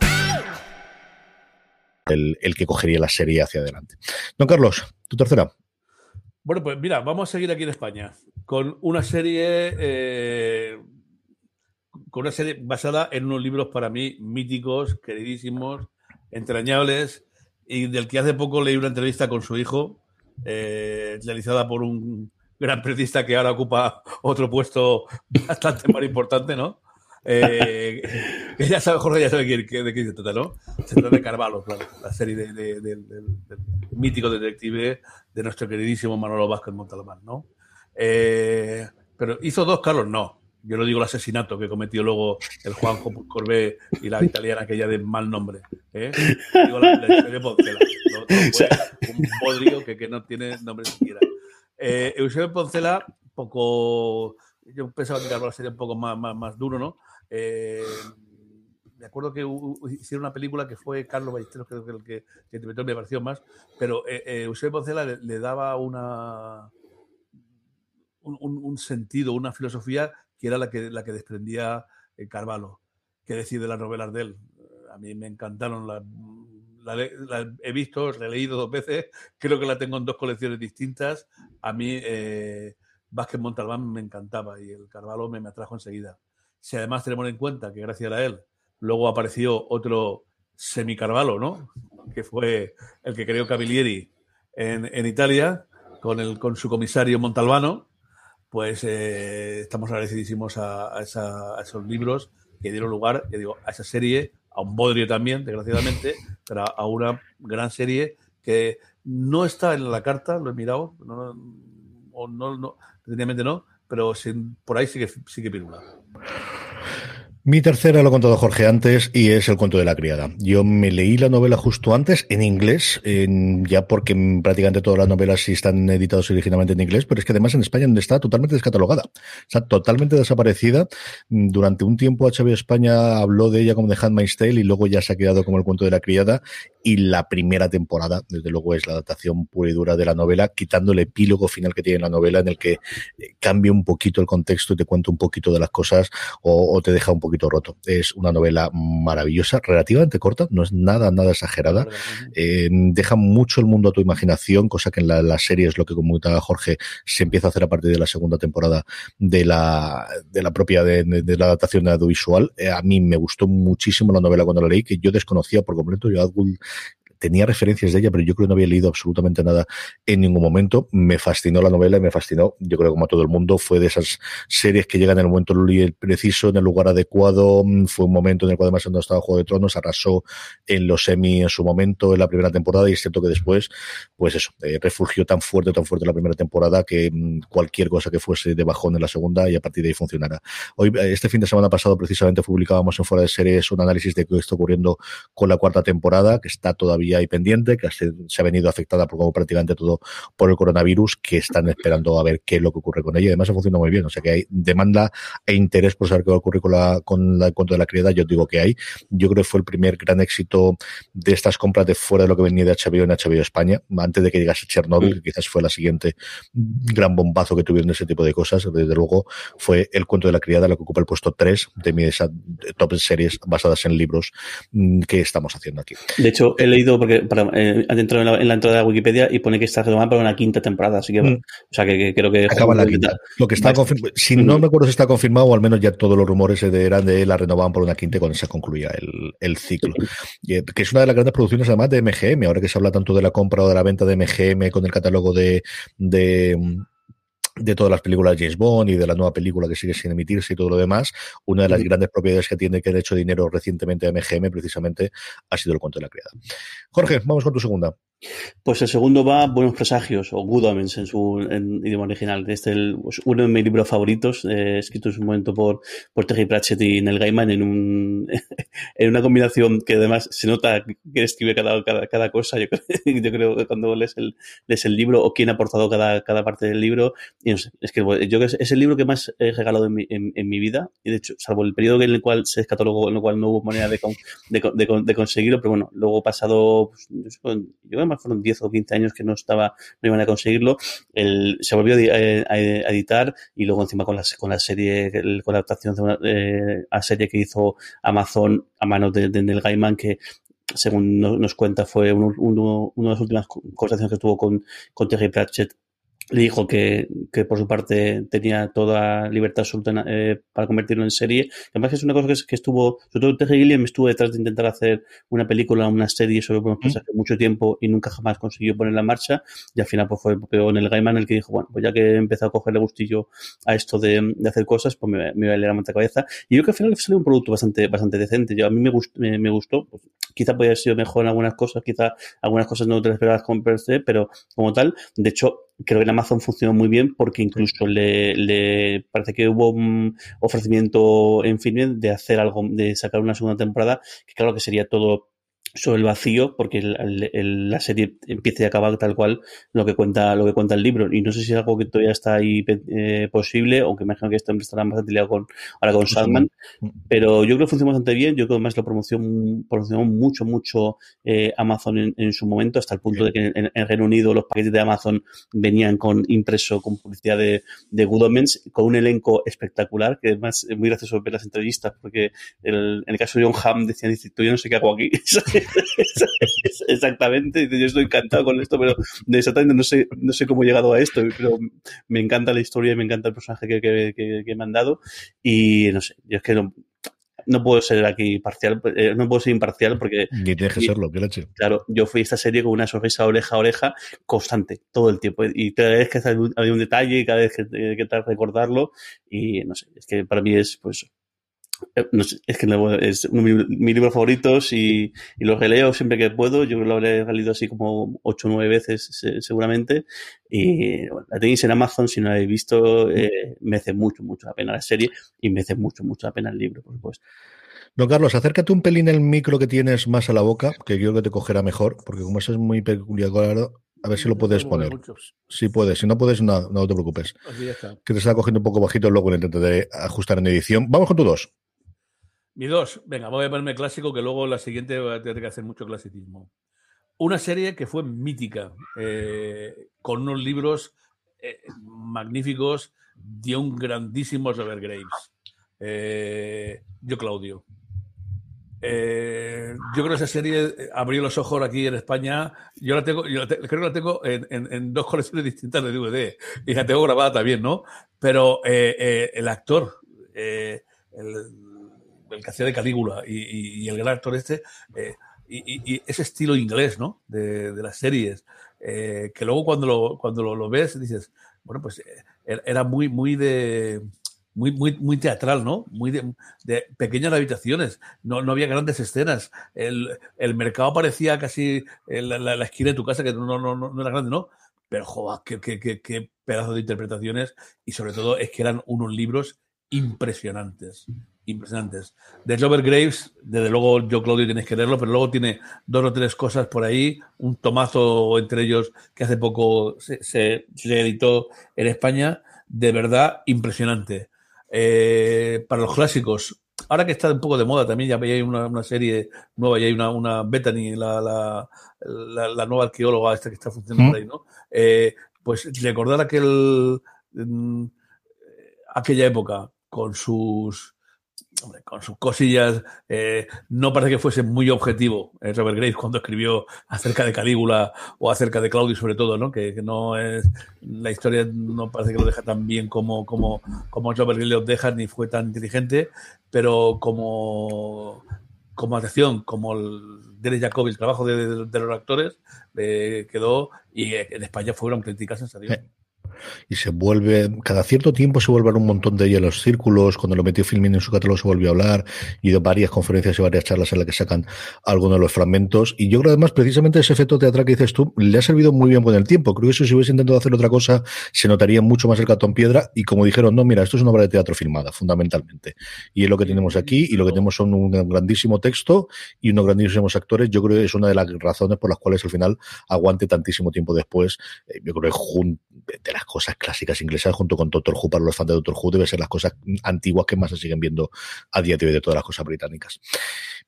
el, que cogería la serie hacia adelante. Don Carlos, tu tercera. Bueno, pues mira, vamos a seguir aquí en España con una serie, eh, con una serie basada en unos libros para mí míticos, queridísimos, entrañables, y del que hace poco leí una entrevista con su hijo, eh, realizada por un gran periodista que ahora ocupa otro puesto bastante más importante, ¿no? Eh, ya sabe, Jorge ya sabe de qué se trata, ¿no? Se trata de Carvalho, claro, la serie de, de, de, del mítico detective de nuestro queridísimo Manolo Vázquez Montalbán, ¿no? Eh, pero hizo dos, Carlos, no. Yo no digo el asesinato que cometió luego el Juanjo Corbé y la italiana aquella de mal nombre. ¿eh? Digo la, la historia de Poncela. ¿no? No un podrido que, que, no tiene nombre siquiera. Eh, Eusebio Poncela, poco yo pensaba que Carvalho sería un poco más, más, más duro, ¿no? Eh, me acuerdo que hicieron una película que fue Carlos Ballesteros, creo que el que, que interpretó, me pareció más, pero eh, eh, Poncela le, daba una un, sentido, una filosofía que era la que, la que desprendía Carvalho. ¿Qué decir de las novelas de él? A mí me encantaron, la, la, he visto, la he leído dos veces, creo que la tengo en dos colecciones distintas. A mí eh, Vázquez Montalbán me encantaba y el Carvalho me, me atrajo enseguida. Si además tenemos en cuenta que gracias a él luego apareció otro semi-Carvalho, ¿no? Que fue el que creó Cavalieri en, en Italia con, el, con su comisario Montalbano, pues eh, estamos agradecidísimos a, a, esos libros que dieron lugar, digo, a esa serie, a un bodrio también, desgraciadamente, pero a una gran serie que no está en la carta, lo he mirado, no, o no, no, no, pero por ahí sí que, sí que pirula. Mi tercera lo he contado Jorge antes y es El cuento de la criada. Yo me leí la novela justo antes en inglés, ya porque prácticamente todas las novelas sí están editadas originalmente en inglés, pero es que además en España está totalmente descatalogada, está totalmente desaparecida. Durante un tiempo HBO España habló de ella como de Handmaid's Tale y luego ya se ha quedado como El cuento de la criada y la primera temporada, desde luego, es la adaptación pura y dura de la novela, quitando el epílogo final que tiene la novela en el que eh, cambia un poquito el contexto y te cuenta un poquito de las cosas o, o te deja un poquito roto. Es una novela maravillosa, relativamente corta, no es nada, nada exagerada. Eh, deja mucho el mundo a tu imaginación, cosa que en la, serie es lo que comentaba Jorge, se empieza a hacer a partir de la segunda temporada de la, de la propia de, la adaptación de audiovisual. Eh, a mí me gustó muchísimo la novela cuando la leí, que yo desconocía por completo. Yo tenía referencias de ella, pero yo creo que no había leído absolutamente nada en ningún momento. Me fascinó la novela y me fascinó, yo creo como a todo el mundo, fue de esas series que llegan en el momento preciso, en el lugar adecuado. Fue un momento en el cual además cuando estaba Juego de Tronos, arrasó en los semi en su momento, en la primera temporada, y es cierto que después, pues eso, eh, refugió tan fuerte, tan fuerte la primera temporada que mm, cualquier cosa que fuese de bajón en la segunda y a partir de ahí funcionara. Hoy, este fin de semana pasado, precisamente publicábamos en Fuera de Series un análisis de qué está ocurriendo con la cuarta temporada, que está todavía hay pendiente, que se, ha venido afectada por como prácticamente todo por el coronavirus, que están esperando a ver qué es lo que ocurre con ella. Además, ha funcionado muy bien. O sea que hay demanda e interés por saber qué va a ocurrir con la, con la cuenta de la criada. Yo digo que hay. Yo creo que fue el primer gran éxito de estas compras de fuera de lo que venía de HBO en HBO España, antes de que llegase Chernobyl, que quizás fue la siguiente gran bombazo que tuvieron ese tipo de cosas. Desde luego, fue el cuento de la criada, la que ocupa el puesto 3 de mis top series basadas en libros mm, que estamos haciendo aquí. De hecho, he leído porque para, eh, dentro en la, entrada de Wikipedia y pone que está retomada para una quinta temporada, así que, mm. o sea, que, creo que... Acaba la quinta. Lo que está confirmado, si no me acuerdo si está confirmado, o al menos ya todos los rumores eran de la renovaban por una quinta cuando se concluía el, el ciclo. Eh, que es una de las grandes producciones además de MGM, ahora que se habla tanto de la compra o de la venta de MGM con el catálogo de, de de todas las películas de James Bond y de la nueva película que sigue sin emitirse y todo lo demás, una de las grandes propiedades que tiene que haber hecho dinero recientemente a MGM precisamente ha sido el cuento de la criada. Jorge, vamos con tu segunda. Pues el segundo va Buenos Presagios, o Good Omens en su idioma original. Este es pues, uno de mis libros favoritos, eh, escrito en su momento por, por Terry Pratchett y Neil Gaiman en, un, en una combinación que además se nota que escribe cada, cada, cosa. Yo, yo, creo que cuando lees el, lees el libro o quién ha aportado cada, cada parte del libro. Y no sé, es que yo es el libro que más he regalado en mi, en, mi vida. Y de hecho, salvo el periodo en el cual se descatalogó, en el cual no hubo manera de, de, de, conseguirlo, pero bueno, luego pasado, pues, yo fueron 10 o 15 años que no estaba, no iban a conseguirlo, el, se volvió a, editar y luego encima con la, con la serie, con la adaptación de eh, a serie que hizo Amazon a manos de, de Neil Gaiman, que según nos cuenta fue uno, una de las últimas conversaciones que tuvo con, con Terry Pratchett le dijo que, que, por su parte tenía toda libertad absoluta eh, para convertirlo en serie. Además es una cosa que, que estuvo, sobre todo Terry Gilliam estuvo detrás de intentar hacer una película, una serie sobre buenos mm. hace mucho tiempo y nunca jamás consiguió ponerla en marcha. Y al final pues fue el propio Neil Gaiman el que dijo, bueno, pues ya que he empezado a cogerle gustillo a esto de, de hacer cosas, pues me, me voy a leer la cabeza. Y yo creo que al final salió un producto bastante, bastante decente. Yo, a mí me, gustó, me, gustó pues, quizá podría haber sido mejor en algunas cosas, quizá algunas cosas no te las esperabas como pero como tal, de hecho, creo que en Amazon funcionó muy bien porque incluso le, le parece que hubo un ofrecimiento en fin de hacer algo, de sacar una segunda temporada, que claro que sería todo sobre el vacío porque el, el, el, la serie empieza y acaba tal cual lo que cuenta lo que cuenta el libro. Y no sé si es algo que todavía está ahí eh, posible aunque imagino que este hombre estará bastante liado con ahora con Sandman. pero yo creo que funciona bastante bien. Yo creo que más lo promocionó, promocionó mucho mucho eh, Amazon en, en, su momento hasta el punto sí. de que en, en, Reino Unido los paquetes de Amazon venían con impreso con publicidad de, de Good Omens con un elenco espectacular que además es muy gracioso ver las entrevistas porque el, en el caso de John Hamm decían yo no sé qué hago aquí exactamente, yo estoy encantado con esto, pero exactamente no sé, no sé cómo he llegado a esto, pero me encanta la historia y me encanta el personaje que, que, que, que me han dado y no sé, yo es que no, no puedo ser aquí parcial, eh, no puedo ser imparcial porque... Ni tienes que serlo, qué leche. Claro, yo fui a esta serie con una sonrisa oreja a oreja constante, todo el tiempo. Y cada vez que hay un detalle y cada vez que, que tal recordarlo, y no sé, es que para mí es pues no sé, es que no, es uno de mis libros favoritos y, y, los releo siempre que puedo. Yo lo habré leído así como ocho o nueve veces seguramente. Y bueno, la tenéis en Amazon, si no la habéis visto, eh, merece mucho, mucho la pena la serie y merece mucho, mucho la pena el libro, por supuesto. No, Carlos, acércate un pelín el micro que tienes más a la boca, que creo que te cogerá mejor, porque como eso es muy peculiar, a ver si lo puedes poner. Si puedes, si no puedes, no, no te preocupes. Que te está cogiendo un poco bajito, luego lo intentaré ajustar en edición. Vamos con tu dos. Mi dos, venga, voy a ponerme clásico, que luego la siguiente voy a tener que hacer mucho clasicismo. Una serie que fue mítica, eh, con unos libros eh, magníficos de un grandísimo Robert Graves. Eh, yo, Claudio. Yo creo que esa serie abrió los ojos aquí en España. Yo la tengo, yo la te, creo que la tengo en, en, en, dos colecciones distintas de DVD y la tengo grabada también, ¿no? Pero el actor, el, el que hacía de Calígula y, y, y, el gran actor este, eh, y, y, ese estilo inglés, ¿no? De, de las series, eh, que luego cuando lo, cuando lo, lo, ves dices, bueno, pues eh, era muy, muy de... Muy, muy, muy teatral, ¿no? Muy de, de pequeñas habitaciones, no, no, había grandes escenas. El, el mercado parecía casi la, la, la, esquina de tu casa, que no, no, no, no era grande, ¿no? Pero, joder, qué, qué, qué, qué pedazo de interpretaciones y sobre todo es que eran unos libros impresionantes impresionantes. De Robert Graves, desde luego yo, Claudio, tienes que leerlo, pero luego tiene dos o tres cosas por ahí, un tomazo entre ellos que hace poco se, se, se editó en España, de verdad impresionante. Eh, para los clásicos, ahora que está un poco de moda también, ya hay una, una serie nueva, ya hay una, una Bethany, la, la, la, la, nueva arqueóloga esta que está funcionando ¿Mm? ahí, ¿no? Eh, pues recordar aquel, mm, aquella época con sus con sus cosillas, eh, no parece que fuese muy objetivo eh, Robert Grace cuando escribió acerca de Calígula o acerca de Claudio sobre todo, ¿no? Que, no es, la historia no parece que lo deja tan bien como, como, como Robert Grace lo deja, ni fue tan inteligente, pero como, como atención, como el Derek Jacobi, el trabajo de, de, los actores, eh, quedó, y en España fue una auténtica sensación. Sí y se vuelve, cada cierto tiempo se vuelven un montón de ellos los círculos, cuando lo metió Filmin en su catálogo se volvió a hablar, y de varias conferencias y varias charlas en las que sacan algunos de los fragmentos, y yo creo además precisamente ese efecto teatral que dices tú, le ha servido muy bien con el tiempo, creo que si hubiese intentado hacer otra cosa, se notaría mucho más el cartón piedra, y como dijeron, no, mira, esto es una obra de teatro filmada, fundamentalmente, y es lo que tenemos aquí, y lo que tenemos son un grandísimo texto y unos grandísimos actores, yo creo que es una de las razones por las cuales al final aguante tantísimo tiempo después, eh, yo creo que de las cosas clásicas inglesas junto con Doctor Who para los fans de Doctor Who debe ser las cosas antiguas que más se siguen viendo a día de hoy de todas las cosas británicas.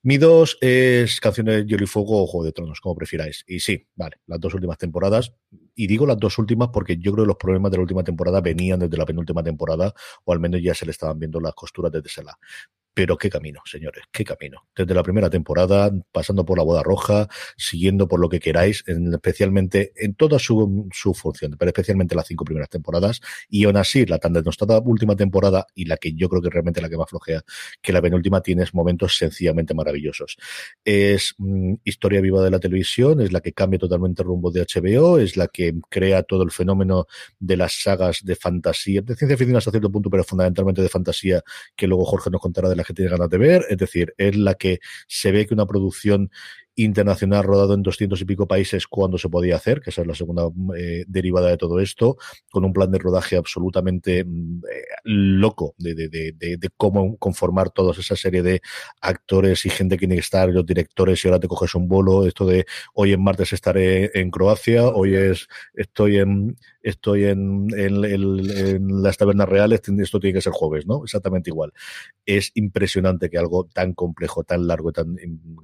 Mi dos es canciones de Hielo y Fuego o Juego de Tronos, como prefiráis. Y sí, vale, las dos últimas temporadas. Y digo las dos últimas porque yo creo que los problemas de la última temporada venían desde la penúltima temporada, o al menos ya se le estaban viendo las costuras desde ese lado. Pero qué camino, señores, qué camino. Desde la primera temporada, pasando por la boda roja, siguiendo por lo que queráis, en, especialmente en toda su, su, función, pero especialmente las cinco primeras temporadas. Y aún así, la tan denostada última temporada y la que yo creo que realmente la que más flojea, que la penúltima tienes momentos sencillamente maravillosos. Es mm, historia viva de la televisión, es la que cambia totalmente el rumbo de HBO, es la que crea todo el fenómeno de las sagas de fantasía, de ciencia ficción hasta cierto punto, pero fundamentalmente de fantasía, que luego Jorge nos contará de la que tiene ganas de ver, es decir, es la que se ve que una producción internacional rodado en doscientos y pico países cuando se podía hacer, que esa es la segunda eh, derivada de todo esto, con un plan de rodaje absolutamente mm, eh, loco de, de, de, de, cómo conformar toda esa serie de actores y gente que tiene que estar, los directores, y ahora te coges un bolo, esto de hoy en martes estaré en Croacia, hoy es estoy en estoy en, en, en, las tabernas reales, esto tiene que ser jueves, ¿no? Exactamente igual. Es impresionante que algo tan complejo, tan largo tan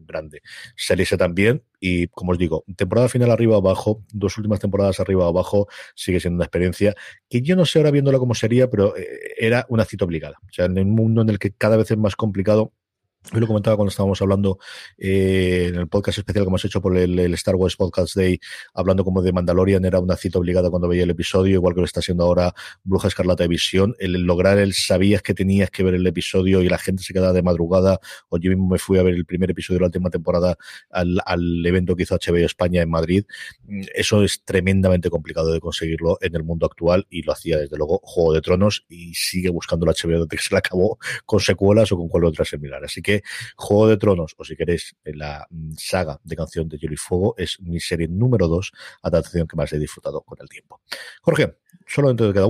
grande se lise también. Y como os digo, temporada final arriba abajo, dos últimas temporadas arriba abajo, sigue siendo una experiencia que yo no sé ahora viéndola como sería, pero eh, era una cita obligada. O sea, en un mundo en el que cada vez es más complicado Hoy lo comentaba cuando estábamos hablando eh, en el podcast especial que hemos hecho por el, Star Wars Podcast Day, hablando como de Mandalorian, era una cita obligada cuando veía el episodio, igual que lo está haciendo ahora Bruja Escarlata de Visión. El lograr el sabías que tenías que ver el episodio y la gente se quedaba de madrugada, o yo mismo me fui a ver el primer episodio de la última temporada al, evento que hizo HBO España en Madrid. Eso es tremendamente complicado de conseguirlo en el mundo actual y lo hacía desde luego Juego de Tronos y sigue buscando la HBO desde se la acabó con secuelas o con cualquier otra similar. Así que Juego de Tronos, o si queréis, la mm, saga de canción de Hielo y Fuego, es mi serie número dos, adaptación que más he disfrutado con el tiempo. Jorge, solo dentro de cada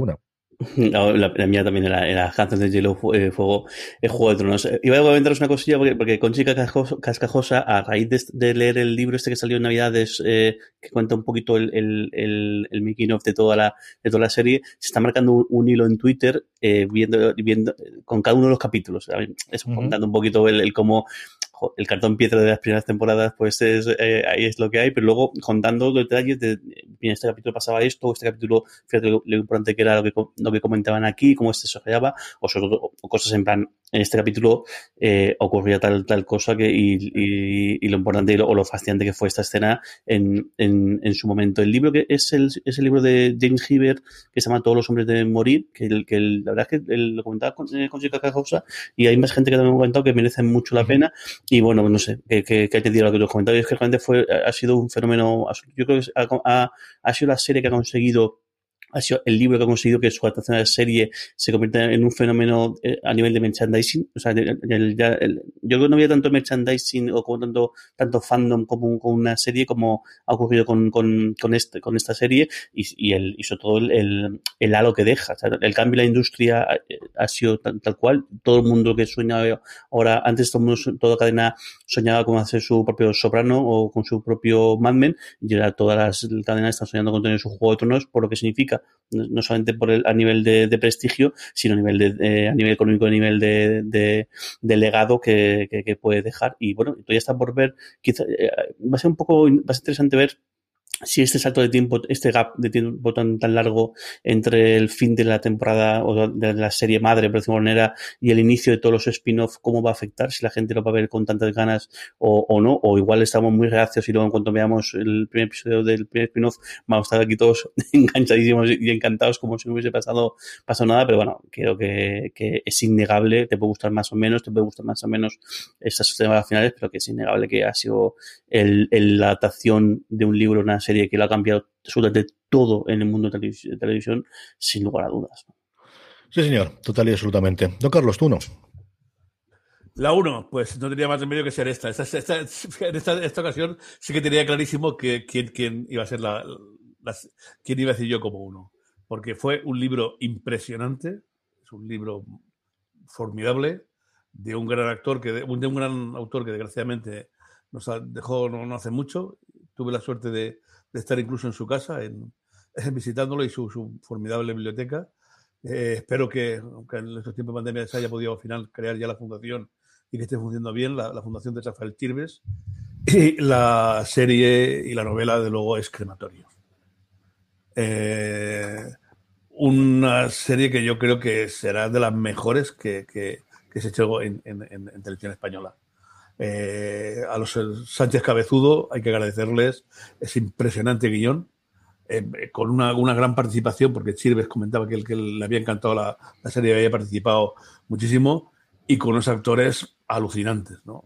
La, la, mía también era, era Hands de Hielo eh, Fuego, el Juego de Tronos. Eh, iba a comentaros una cosilla porque, porque con Chica Cascajosa, a raíz de, de, leer el libro este que salió en Navidades, eh, que cuenta un poquito el, el, el, el making of de toda la, de toda la serie, se está marcando un, un hilo en Twitter eh, viendo, viendo con cada uno de los capítulos. Eso, uh -huh. contando un poquito el, el el cartón piedra de las primeras temporadas, pues es, eh, ahí es lo que hay, pero luego contando detalles de, bien, este capítulo pasaba esto, este capítulo, fíjate lo, importante que era lo que, comentaban aquí, cómo se o, o, o cosas en plan, en este capítulo eh, ocurría tal, tal cosa que, y, y, lo importante y lo, o lo fascinante que fue esta escena en, en, en, su momento. El libro que es el, es el libro de James Hibbert, que se llama Todos los hombres deben morir, que, el, que la verdad es que el, lo comentaba con, eh, con Chica Causa, y hay más gente que también ha comentado que merecen mucho la pena, y bueno, no sé, que, que, que hay que lo que los comentarios, que realmente fue, ha sido un fenómeno, yo creo que ha, ha, ha sido la serie que ha conseguido ha sido el libro que ha conseguido que su adaptación a la serie se convierta en un fenómeno eh, a nivel de merchandising. O sea, el, el, el, yo creo que no había tanto merchandising o como tanto, tanto fandom como con una serie como ha ocurrido con, con, con, este, con esta serie y, y, el, y sobre todo el, el, halo que deja. O sea, el cambio en la industria ha, ha sido tal, cual. Todo el mundo que sueñaba ahora, antes todo, mundo, toda cadena soñaba con hacer su propio Soprano o con su propio Mad Men y ahora todas las cadenas están soñando con tener su Juego de Tronos por lo que significa no solamente por el, a nivel de, prestigio, sino a nivel, de, a nivel económico, a nivel de, de, legado que, que, que, puede dejar. Y bueno, todavía está por ver, quizá, eh, va a ser un poco, va a ser interesante ver si este salto de tiempo, este gap de tiempo tan, tan largo entre el fin de la temporada o de la serie madre, por decirlo de manera, y el inicio de todos los spin-off, cómo va a afectar, si la gente lo va a ver con tantas ganas o, no, o igual estamos muy reacios y luego en cuanto veamos el primer episodio del primer spin-off, vamos a estar aquí todos enganchadísimos y encantados como si no hubiese pasado, pasado nada, pero bueno, creo que, es innegable, te puede gustar más o menos, te puede gustar más o menos estas temporadas finales, pero que es innegable que ha sido el, la adaptación de un libro, una serie que lo ha cambiado absolutamente todo en el mundo de, de televisión, sin lugar a dudas. Sí, señor, total y absolutamente. Don Carlos, tú no. La 1, pues no tenía más remedio que ser esta. Esta, esta, esta. en esta, esta, ocasión sí que tenía clarísimo que quién, quién iba a ser la, la, quién iba a decir yo como uno. Porque fue un libro impresionante, es un libro formidable, de un gran actor, que de, de un gran autor que desgraciadamente nos dejó no, no hace mucho. Tuve la suerte de, de estar incluso en su casa, en, visitándolo y su, su formidable biblioteca. Eh, espero que, aunque en estos tiempos de pandemia se haya podido al final crear ya la fundación y que esté funcionando bien, la, fundación de Rafael Tirves. Y la serie y la novela, de luego, es Crematorio. Eh, una serie que yo creo que será de las mejores que, que, que se hecho en, en, en televisión española. Eh, a los Sánchez Cabezudo hay que agradecerles, es impresionante guion, eh, con una, una, gran participación, porque Chirves comentaba que, el, que le había encantado la, la, serie, había participado muchísimo, y con unos actores alucinantes, ¿no?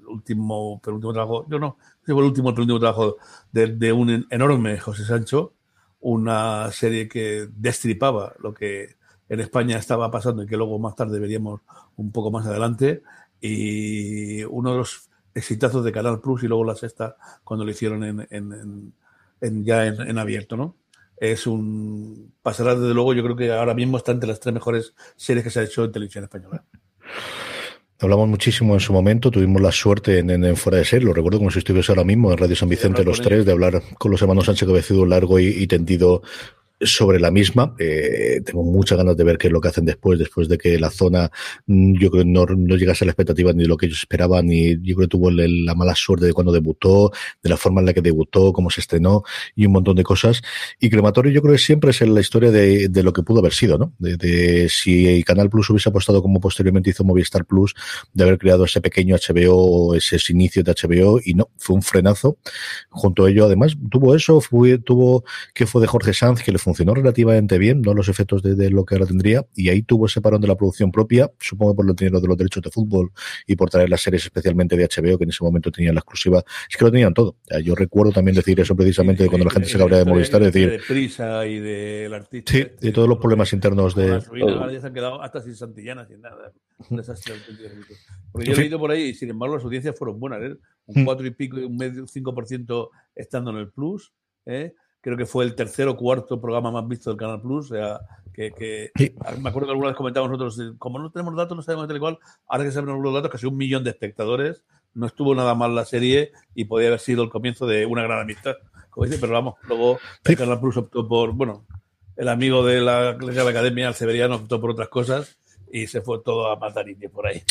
El último, penúltimo trabajo, yo no, el último, el trabajo de, de un enorme José Sancho, una serie que destripaba lo que en España estaba pasando y que luego más tarde veríamos un poco más adelante, y uno de los exitazos de Canal Plus y luego la sexta cuando lo hicieron en, en, en, ya en, abierto, ¿no? Es un. Pasará desde luego, yo creo que ahora mismo está entre las tres mejores series que se ha hecho en televisión española. Hablamos muchísimo en su momento, tuvimos la suerte en, en, Fuera de Ser, lo recuerdo como si estuviese ahora mismo en Radio San Vicente los tres, de hablar con los hermanos Sánchez Cabecido largo y, y tendido sobre la misma. Eh, tengo muchas ganas de ver qué es lo que hacen después, después de que la zona, mm, yo creo, no, no llegase a la expectativa ni de lo que ellos esperaban, y yo creo que tuvo la mala suerte de cuando debutó, de la forma en la que debutó, cómo se estrenó y un montón de cosas. Y Crematorio yo creo que siempre es la historia de, de lo que pudo haber sido, ¿no? De, de, si Canal Plus hubiese apostado como posteriormente hizo Movistar Plus, de haber creado ese pequeño HBO, ese inicio de HBO, y no, fue un frenazo. Junto a ello, además, tuvo eso, fue, tuvo que fue de Jorge Sanz, que le funcionó relativamente bien, no los efectos de, lo que ahora tendría, y ahí tuvo ese parón de la producción propia, supongo por lo dinero de los derechos de fútbol y por traer las series especialmente de HBO, que en ese momento tenían la exclusiva, es que lo tenían todo. Yo recuerdo también decir eso precisamente de cuando la gente se cabrea de Movistar, decir... De prisa y del artista. Sí, de todos los problemas internos de... Ahora ya se han quedado hasta sin Santillana, sin nada. Porque yo he leído por ahí, y sin embargo las audiencias fueron buenas, ¿eh? un 4 y pico y un medio, 5% estando en el plus, ¿eh? Creo que fue el tercer o cuarto programa más visto del Canal Plus. O sea, que, me acuerdo que alguna vez comentamos nosotros, como no tenemos datos, no sabemos tal cual, ahora que sabemos los datos, casi un millón de espectadores, no estuvo nada mal la serie y podía haber sido el comienzo de una gran amistad. Como dice, pero vamos, luego el Canal Plus optó por, bueno, el amigo de la, de la Academia, el Severiano, optó por otras cosas y se fue todo a matar por ahí.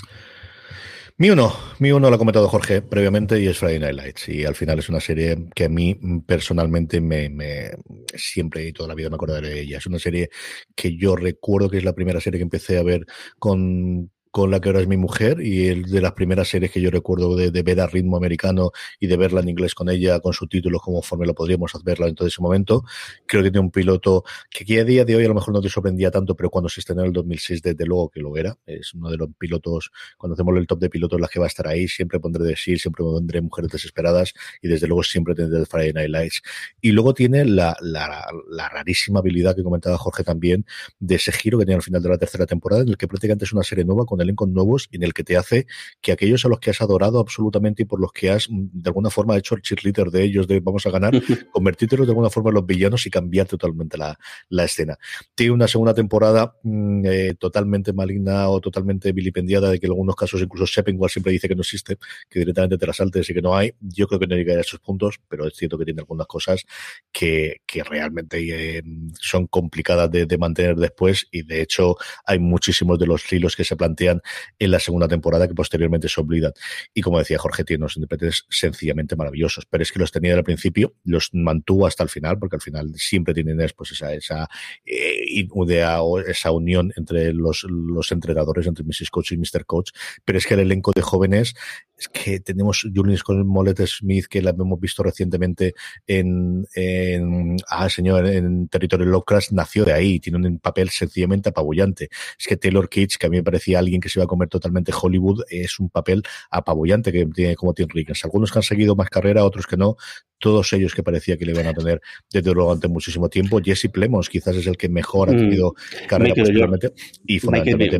Mi uno, mi uno lo ha comentado Jorge previamente y es Friday Night Lights. Y al final es una serie que a mí personalmente me, me siempre y toda la vida me acordaré de ella. Es una serie que yo recuerdo que es la primera serie que empecé a ver con con la que ahora es mi mujer y el de las primeras series que yo recuerdo de, ver a ritmo americano y de verla en inglés con ella, con subtítulos, conforme lo podríamos verla en todo ese momento. Creo que tiene un piloto que aquí a día de hoy a lo mejor no te sorprendía tanto, pero cuando se estrenó en el 2006, desde luego que lo era. Es uno de los pilotos, cuando hacemos el top de pilotos, la que va a estar ahí. Siempre pondré de sí, siempre pondré Mujeres Desesperadas y desde luego siempre tendré Friday Night Lights. Y luego tiene la, la, la rarísima habilidad que comentaba Jorge también de ese giro que tiene al final de la tercera temporada, en el que prácticamente es una serie nueva con elencos nuevos en el que te hace que aquellos a los que has adorado absolutamente y por los que has mm, de alguna forma hecho el cheerleader de ellos de vamos a ganar, convertirte de alguna forma en los villanos y cambiar totalmente la, la escena. Tiene una segunda temporada mm, eh, totalmente maligna o totalmente vilipendiada de que en algunos casos incluso Seppenwall siempre dice que no existe, que directamente te la saltes y que no hay. Yo creo que no llega a esos puntos, pero es cierto que tiene algunas cosas que, que realmente eh, son complicadas de, de mantener después y de hecho hay muchísimos de los hilos que se plantean en la segunda temporada que posteriormente se olvidan. Y como decía Jorge, tiene unos intérpretes sencillamente maravillosos, pero es que los tenía al principio, los mantuvo hasta el final, porque al final siempre tienen pues, esa, esa eh, o esa unión entre los, los entrenadores, entre Mrs. Coach y Mr. Coach, pero es que el elenco de jóvenes es que tenemos Julian con Mollet Smith, que la hemos visto recientemente en, en ah, señor, en Territorio Lovecraft, nació de ahí, tiene un papel sencillamente apabullante. Es que Taylor Kitsch, que a mí me parecía alguien que se iba a comer totalmente Hollywood, es un papel apabullante que tiene como Tim Rickens. Algunos que han seguido más carrera, otros que no, todos ellos que parecía que le iban a tener desde luego durante muchísimo tiempo. Jesse Plemons quizás es el que mejor ha mm. tenido carrera posteriormente. Y fundamentalmente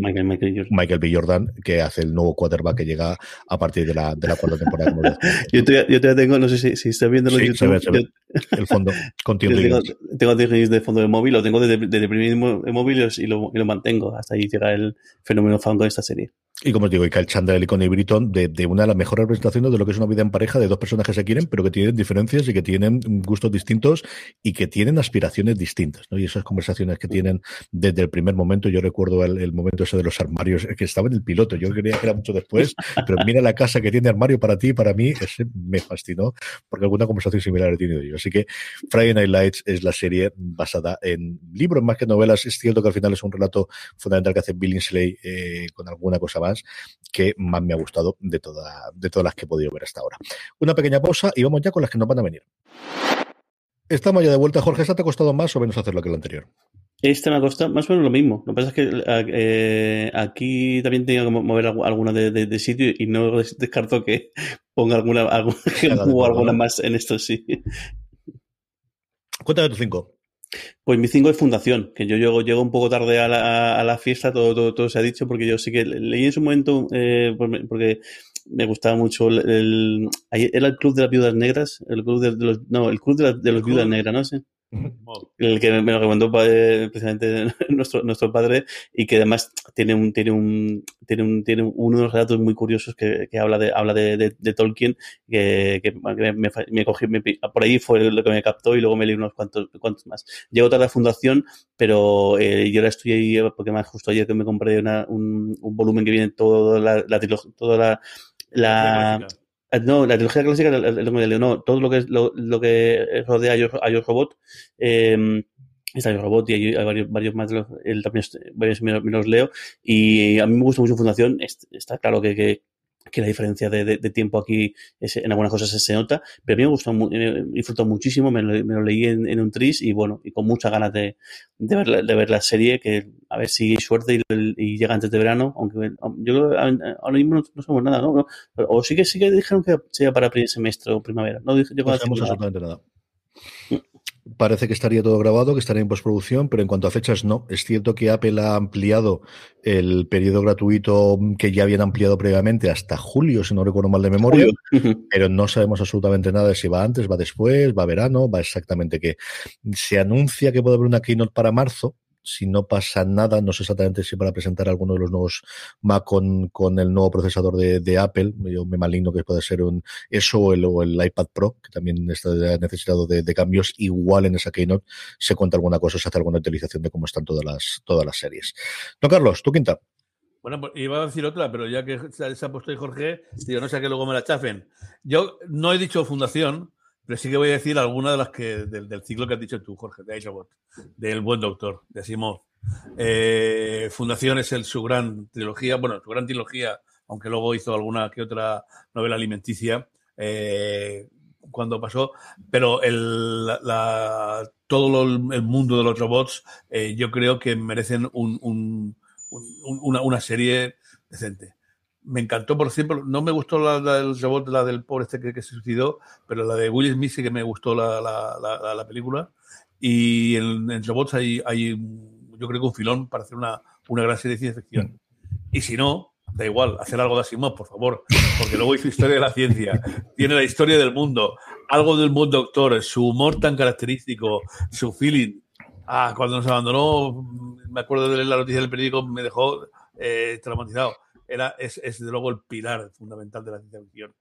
Michael, B. Jordan, que hace el nuevo quarterback que llega a partir de la, de la cuarta temporada. yo, te, yo te tengo, no sé si, si está viendo sí, YouTube. Se ve, el fondo con Tim Tengo, tengo de fondo de móvil, lo tengo desde, desde el primer móvil y lo, y lo mantengo. Hasta ahí llega el fenómeno fan con esta serie. Y como os digo, y Kyle Chandler y Connie Britton, de, de, una de las mejores representaciones de lo que es una vida en pareja de dos personas que se quieren, pero que tienen diferencias y que tienen gustos distintos y que tienen aspiraciones distintas, ¿no? Y esas conversaciones que tienen desde el primer momento, yo recuerdo el, momento ese de los armarios, que estaba en el piloto, yo creía que era mucho después, pero mira la casa que tiene armario para ti y para mí, ese me fascinó, porque alguna conversación similar he tenido yo. Así que Friday Night Lights es la serie basada en libros más que novelas. Es cierto que al final es un relato fundamental que hace Billingsley eh, con alguna cosa más que más me ha gustado de, toda, de todas las que he podido ver hasta ahora. Una pequeña pausa y vamos ya con las que nos van a venir. Estamos ya de vuelta, Jorge. ¿Esta te ha costado más o menos hacerlo que el anterior? Este me ha costado más o menos lo mismo. Lo que pasa es que eh, aquí también tengo que mover alguna de, sitio y no descarto que ponga alguna, alguna, alguna más en esto, sí. Cuéntame tu cinco. Pues mi cinco es Fundación, que yo llego, llego un poco tarde a la, a la fiesta, todo, todo, todo, se ha dicho, porque yo sí que leí en su momento, eh, porque me gustaba mucho el, el- era el club de las viudas negras, el club de, de los, no, el club de, las- de los viudas negras, no sé. El que me lo recomendó eh, precisamente nuestro, nuestro padre y que además tiene un, tiene un, tiene un, tiene uno de los relatos muy curiosos que, que habla de, habla de, de, de Tolkien, que, que me, me, cogí, me- por ahí fue lo que me captó y luego me leí unos cuantos, cuantos más. Llego tarde a la fundación, pero eh, yo ahora estoy ahí, porque más justo ayer que me compré una, un, un volumen que viene toda la, la trilogía, toda la, la, Ah, no, la trilogía clásica que me leo, no, todo lo que es lo, lo que rodea a Yo, a Yo Robot, eh, está Yo Robot y hay, varios, varios más de los, él también varios me, los- leo y a mí me gusta mucho Fundación, es- está claro que, que, que la diferencia de, de- de tiempo aquí es- en algunas cosas se, nota, pero a mí me gustó, mu- eh, disfrutó muchísimo, me lo, me lo leí en, en un tris y bueno, y con muchas ganas de, de, ver, la, de ver la serie, que a ver si hay suerte y, y llega antes de verano, aunque yo ahora mismo no, no sabemos nada, ¿no? O sí que sí que dijeron que sea para primer semestre o primavera. No yo No sabemos absolutamente nada. Parece que estaría todo grabado, que estaría en postproducción, pero en cuanto a fechas, no. Es cierto que Apple ha ampliado el periodo gratuito que ya habían ampliado previamente hasta julio, si no recuerdo mal de memoria, pero no sabemos absolutamente nada de si va antes, va después, va verano, va exactamente qué. Se anuncia que puede haber una keynote para marzo, si no pasa nada, no sé exactamente si para presentar alguno de los nuevos Mac con, con el nuevo procesador de, Apple. Yo me maligno que puede ser un eso o el, iPad Pro, que también está necesitado de, cambios. Igual en esa keynote se cuenta alguna cosa, se hace alguna utilización de cómo están todas las, todas las series. Don Carlos, tu quinta. Bueno, pues iba a decir otra, pero ya que se ha puesto ahí Jorge, digo, no sé que luego me la chafen. Yo no he dicho fundación, pero sí que voy a decir alguna de las que del, ciclo que has dicho tú, Jorge, de Aishabot, del Buen Doctor, de Simón. Eh, Fundación es el, su gran trilogía, bueno, su gran trilogía, aunque luego hizo alguna que otra novela alimenticia eh, cuando pasó, pero el, la, todo lo, el mundo de los robots eh, yo creo que merecen un, un, un, una, una serie decente me encantó, por ejemplo, no me gustó la, la del robot, la del pobre este que, que, se suicidó, pero la de Will Smith sí que me gustó la, la, la, la película. Y en, en robots hay, hay, yo creo que un filón para hacer una, una gran serie de ciencia ficción. Y si no, da igual, hacer algo de Asimov, por favor, porque luego hizo historia de la ciencia, tiene la historia del mundo, algo del mundo doctor, su humor tan característico, su feeling. Ah, cuando nos abandonó, me acuerdo de la noticia del periódico, me dejó eh, traumatizado era, es, es desde luego el pilar fundamental de la ciencia ficción.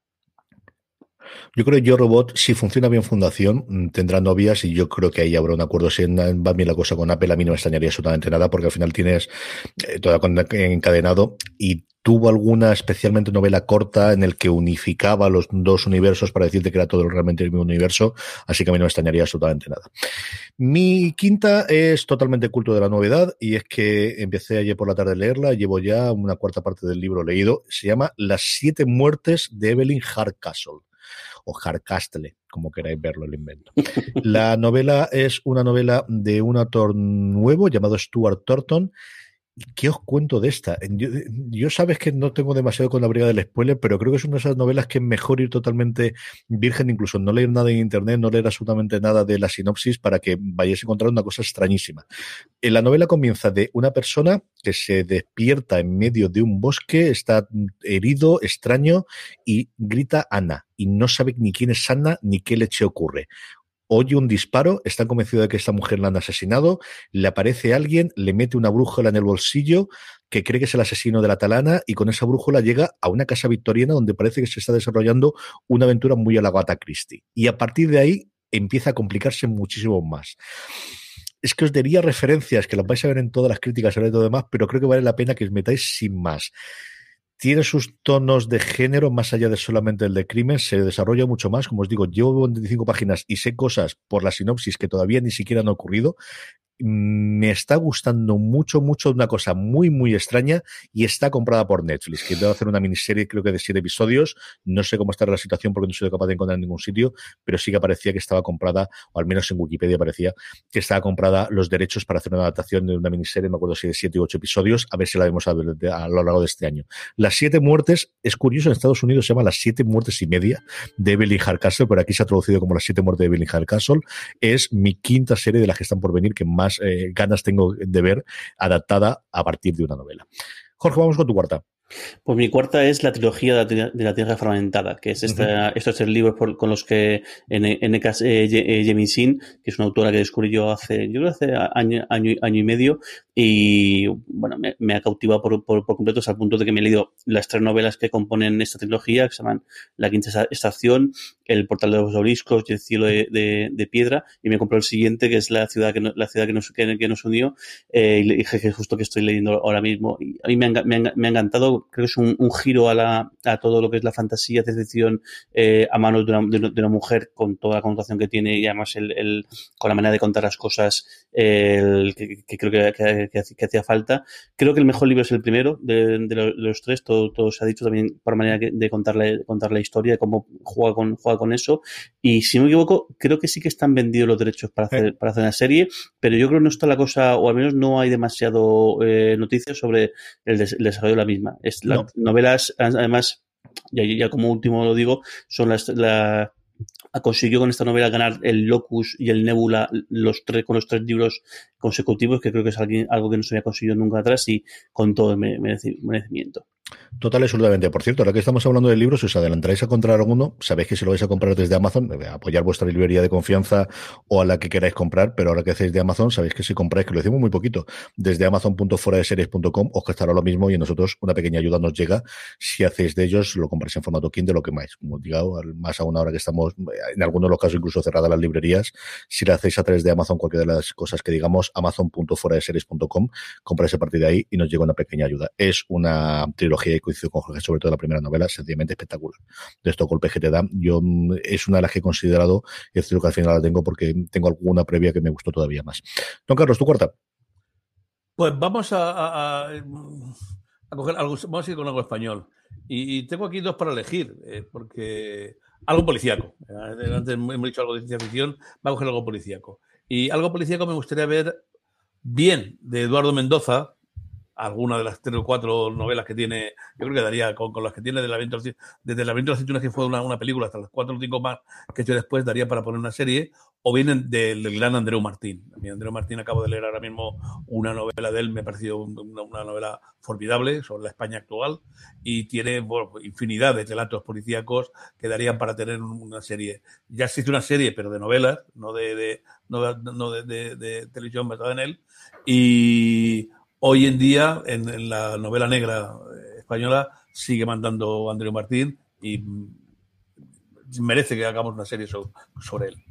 Yo creo que Yo Robot, si funciona bien Fundación, tendrá novias y yo creo que ahí habrá un acuerdo. Si va bien la cosa con Apple, a mí no me extrañaría absolutamente nada porque al final tienes eh, todo encadenado y tuvo alguna especialmente novela corta en el que unificaba los dos universos para decirte que era todo realmente el mismo universo, así que a mí no me extrañaría absolutamente nada. Mi quinta es totalmente culto de la novedad y es que empecé ayer por la tarde a leerla, llevo ya una cuarta parte del libro leído, se llama Las siete muertes de Evelyn Hardcastle o Hardcastle, como queráis verlo el invento. La novela es una novela de un autor nuevo llamado Stuart Thornton. ¿Qué os cuento de esta? Yo, yo, sabes que no tengo demasiado con la brigada del spoiler, pero creo que es una de esas novelas que es mejor ir totalmente virgen, incluso no leer nada en internet, no leer absolutamente nada de la sinopsis para que vayáis a encontrar una cosa extrañísima. En la novela comienza de una persona que se despierta en medio de un bosque, está herido, extraño, y grita Ana, y no sabe ni quién es Ana ni qué leche ocurre oye un disparo, está convencido de que esta mujer la han asesinado, le aparece alguien, le mete una brújula en el bolsillo que cree que es el asesino de la talana y con esa brújula llega a una casa victoriana donde parece que se está desarrollando una aventura muy a la Gata Christie. Y a partir de ahí empieza a complicarse muchísimo más. Es que os daría referencias que las vais a ver en todas las críticas y todo demás, pero creo que vale la pena que os metáis sin más tiene sus tonos de género más allá de solamente el de crimen, se desarrolla mucho más. Como os digo, llevo 25 páginas y sé cosas por la sinopsis que todavía ni siquiera han ocurrido. Me está gustando mucho, mucho una cosa muy, muy extraña y está comprada por Netflix, que debe hacer una miniserie, creo que de siete episodios. No sé cómo estará la situación porque no soy capaz de encontrar en ningún sitio, pero sí que parecía que estaba comprada, o al menos en Wikipedia parecía que estaba comprada los derechos para hacer una adaptación de una miniserie, me acuerdo si de siete u ocho episodios, a ver si la vemos a, a, lo largo de este año. Las siete muertes, es curioso, en Estados Unidos se llama Las siete muertes y media de Evelyn Hardcastle, pero aquí se ha traducido como Las siete muertes de Evelyn Hardcastle. Es mi quinta serie de las que están por venir que más eh, ganas tengo de ver adaptada a partir de una novela. Jorge, vamos con tu cuarta. Pues mi cuarta es la trilogía de la Tierra Fragmentada, que es esta, estos tres libros con los que N.K. Eh, Jemisin, que es una autora que descubrí yo hace, yo creo hace año, año, año y medio, y bueno, me, ha cautivado por, por, completo hasta el punto de que me he leído las tres novelas que componen esta trilogía, que se llaman La Quinta Estación, El Portal de los Obeliscos y El Cielo de, Piedra, y me compró el siguiente, que es La Ciudad que, la ciudad que, nos, que, nos unió, eh, y dije que justo que estoy leyendo ahora mismo. Y a mí me ha, me ha encantado creo que es un, giro a, la, a todo lo que es la fantasía de decisión eh, a manos de una, de, una, mujer con toda la connotación que tiene y además el, el con la manera de contar las cosas el, que, creo que, que, hacía falta. Creo que el mejor libro es el primero de, los, tres, todo, todo, se ha dicho también por manera de contarle, contar la historia, cómo juega con, juega con eso. Y si no me equivoco, creo que sí que están vendidos los derechos para hacer, para hacer una serie, pero yo creo que no está la cosa, o al menos no hay demasiado eh, noticias sobre el, el desarrollo de la misma. Es las novelas, además, ya, ya, como último lo digo, son las, la, consiguió con esta novela ganar el Locus y el Nebula los tres, con los tres libros consecutivos, que creo que es algo que no se había conseguido nunca atrás y con todo el merecimiento. Total absolutamente. Por cierto, ahora que estamos hablando de libros, si os adelantáis a comprar alguno, sabéis que si lo vais a comprar desde Amazon, eh, apoyar vuestra librería de confianza o a la que queráis comprar, pero ahora que hacéis de Amazon, sabéis que si compráis, que lo decimos muy poquito, desde amazon.foradeseries.com os costará lo mismo y a nosotros una pequeña ayuda nos llega si hacéis de ellos, lo compráis en formato Kindle, lo que más. Como digo, más aún ahora que estamos, en algunos de los casos incluso cerradas las librerías, si lo hacéis a través de Amazon, cualquiera de las cosas que digamos, amazon.foradeseries.com, compráis a partir de ahí y nos llega una pequeña ayuda. Es una trilogía coincido con Jorge, sobre todo la primera novela, sencillamente espectacular. De estos golpes que te da, yo mm, es una de las que he considerado, y es que al final la tengo porque tengo alguna previa que me gustó todavía más. Don Carlos, tu cuarta. Pues vamos a, a, coger algo, vamos a ir con algo español. Y, tengo aquí dos para elegir, eh, porque algo policíaco. Antes hemos dicho algo de ciencia ficción, vamos a coger algo policíaco. Y algo policíaco me gustaría ver bien de Eduardo Mendoza, alguna de las tres o cuatro novelas que tiene, yo creo que daría con, las que tiene del desde el laberinto de las cinturas que fue una, una, película hasta las cuatro o cinco más que yo después daría para poner una serie, o vienen del, gran Andreu Martín. A mí Andreu Martín acabo de leer ahora mismo una novela de él, me ha parecido una, novela formidable sobre la España actual y tiene infinidad de relatos policíacos que darían para tener una serie. Ya existe una serie, pero de novelas, no de, de no, no de, de, de televisión basada en él. Y Hoy en día, en, la novela negra eh, española, sigue mandando Andreu Martín y mm, merece que hagamos una serie sobre él.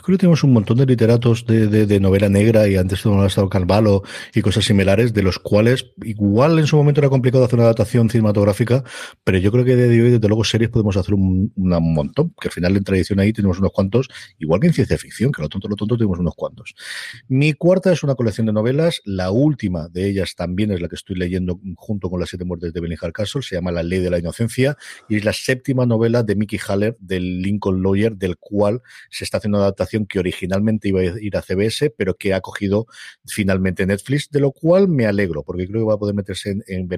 Yo creo que tenemos un montón de literatos de, novela negra y antes hemos estado Carvalho y cosas similares, de los cuales igual en su momento era complicado hacer una adaptación cinematográfica, pero yo creo que de hoy, desde luego, series podemos hacer un, montón, que al final en tradición ahí tenemos unos cuantos, igual que en ciencia ficción, que lo tonto, lo tonto tenemos unos cuantos. Mi cuarta es una colección de novelas, la última de ellas también es la que estoy leyendo junto con las siete muertes de Bellingham Castle, se llama La ley de la inocencia, y es la séptima novela de Mickey Haller, del Lincoln Lawyer, del cual se está haciendo una adaptación que originalmente iba a ir a CBS, pero que ha cogido finalmente Netflix, de lo cual me alegro, porque creo que va a poder meterse en, en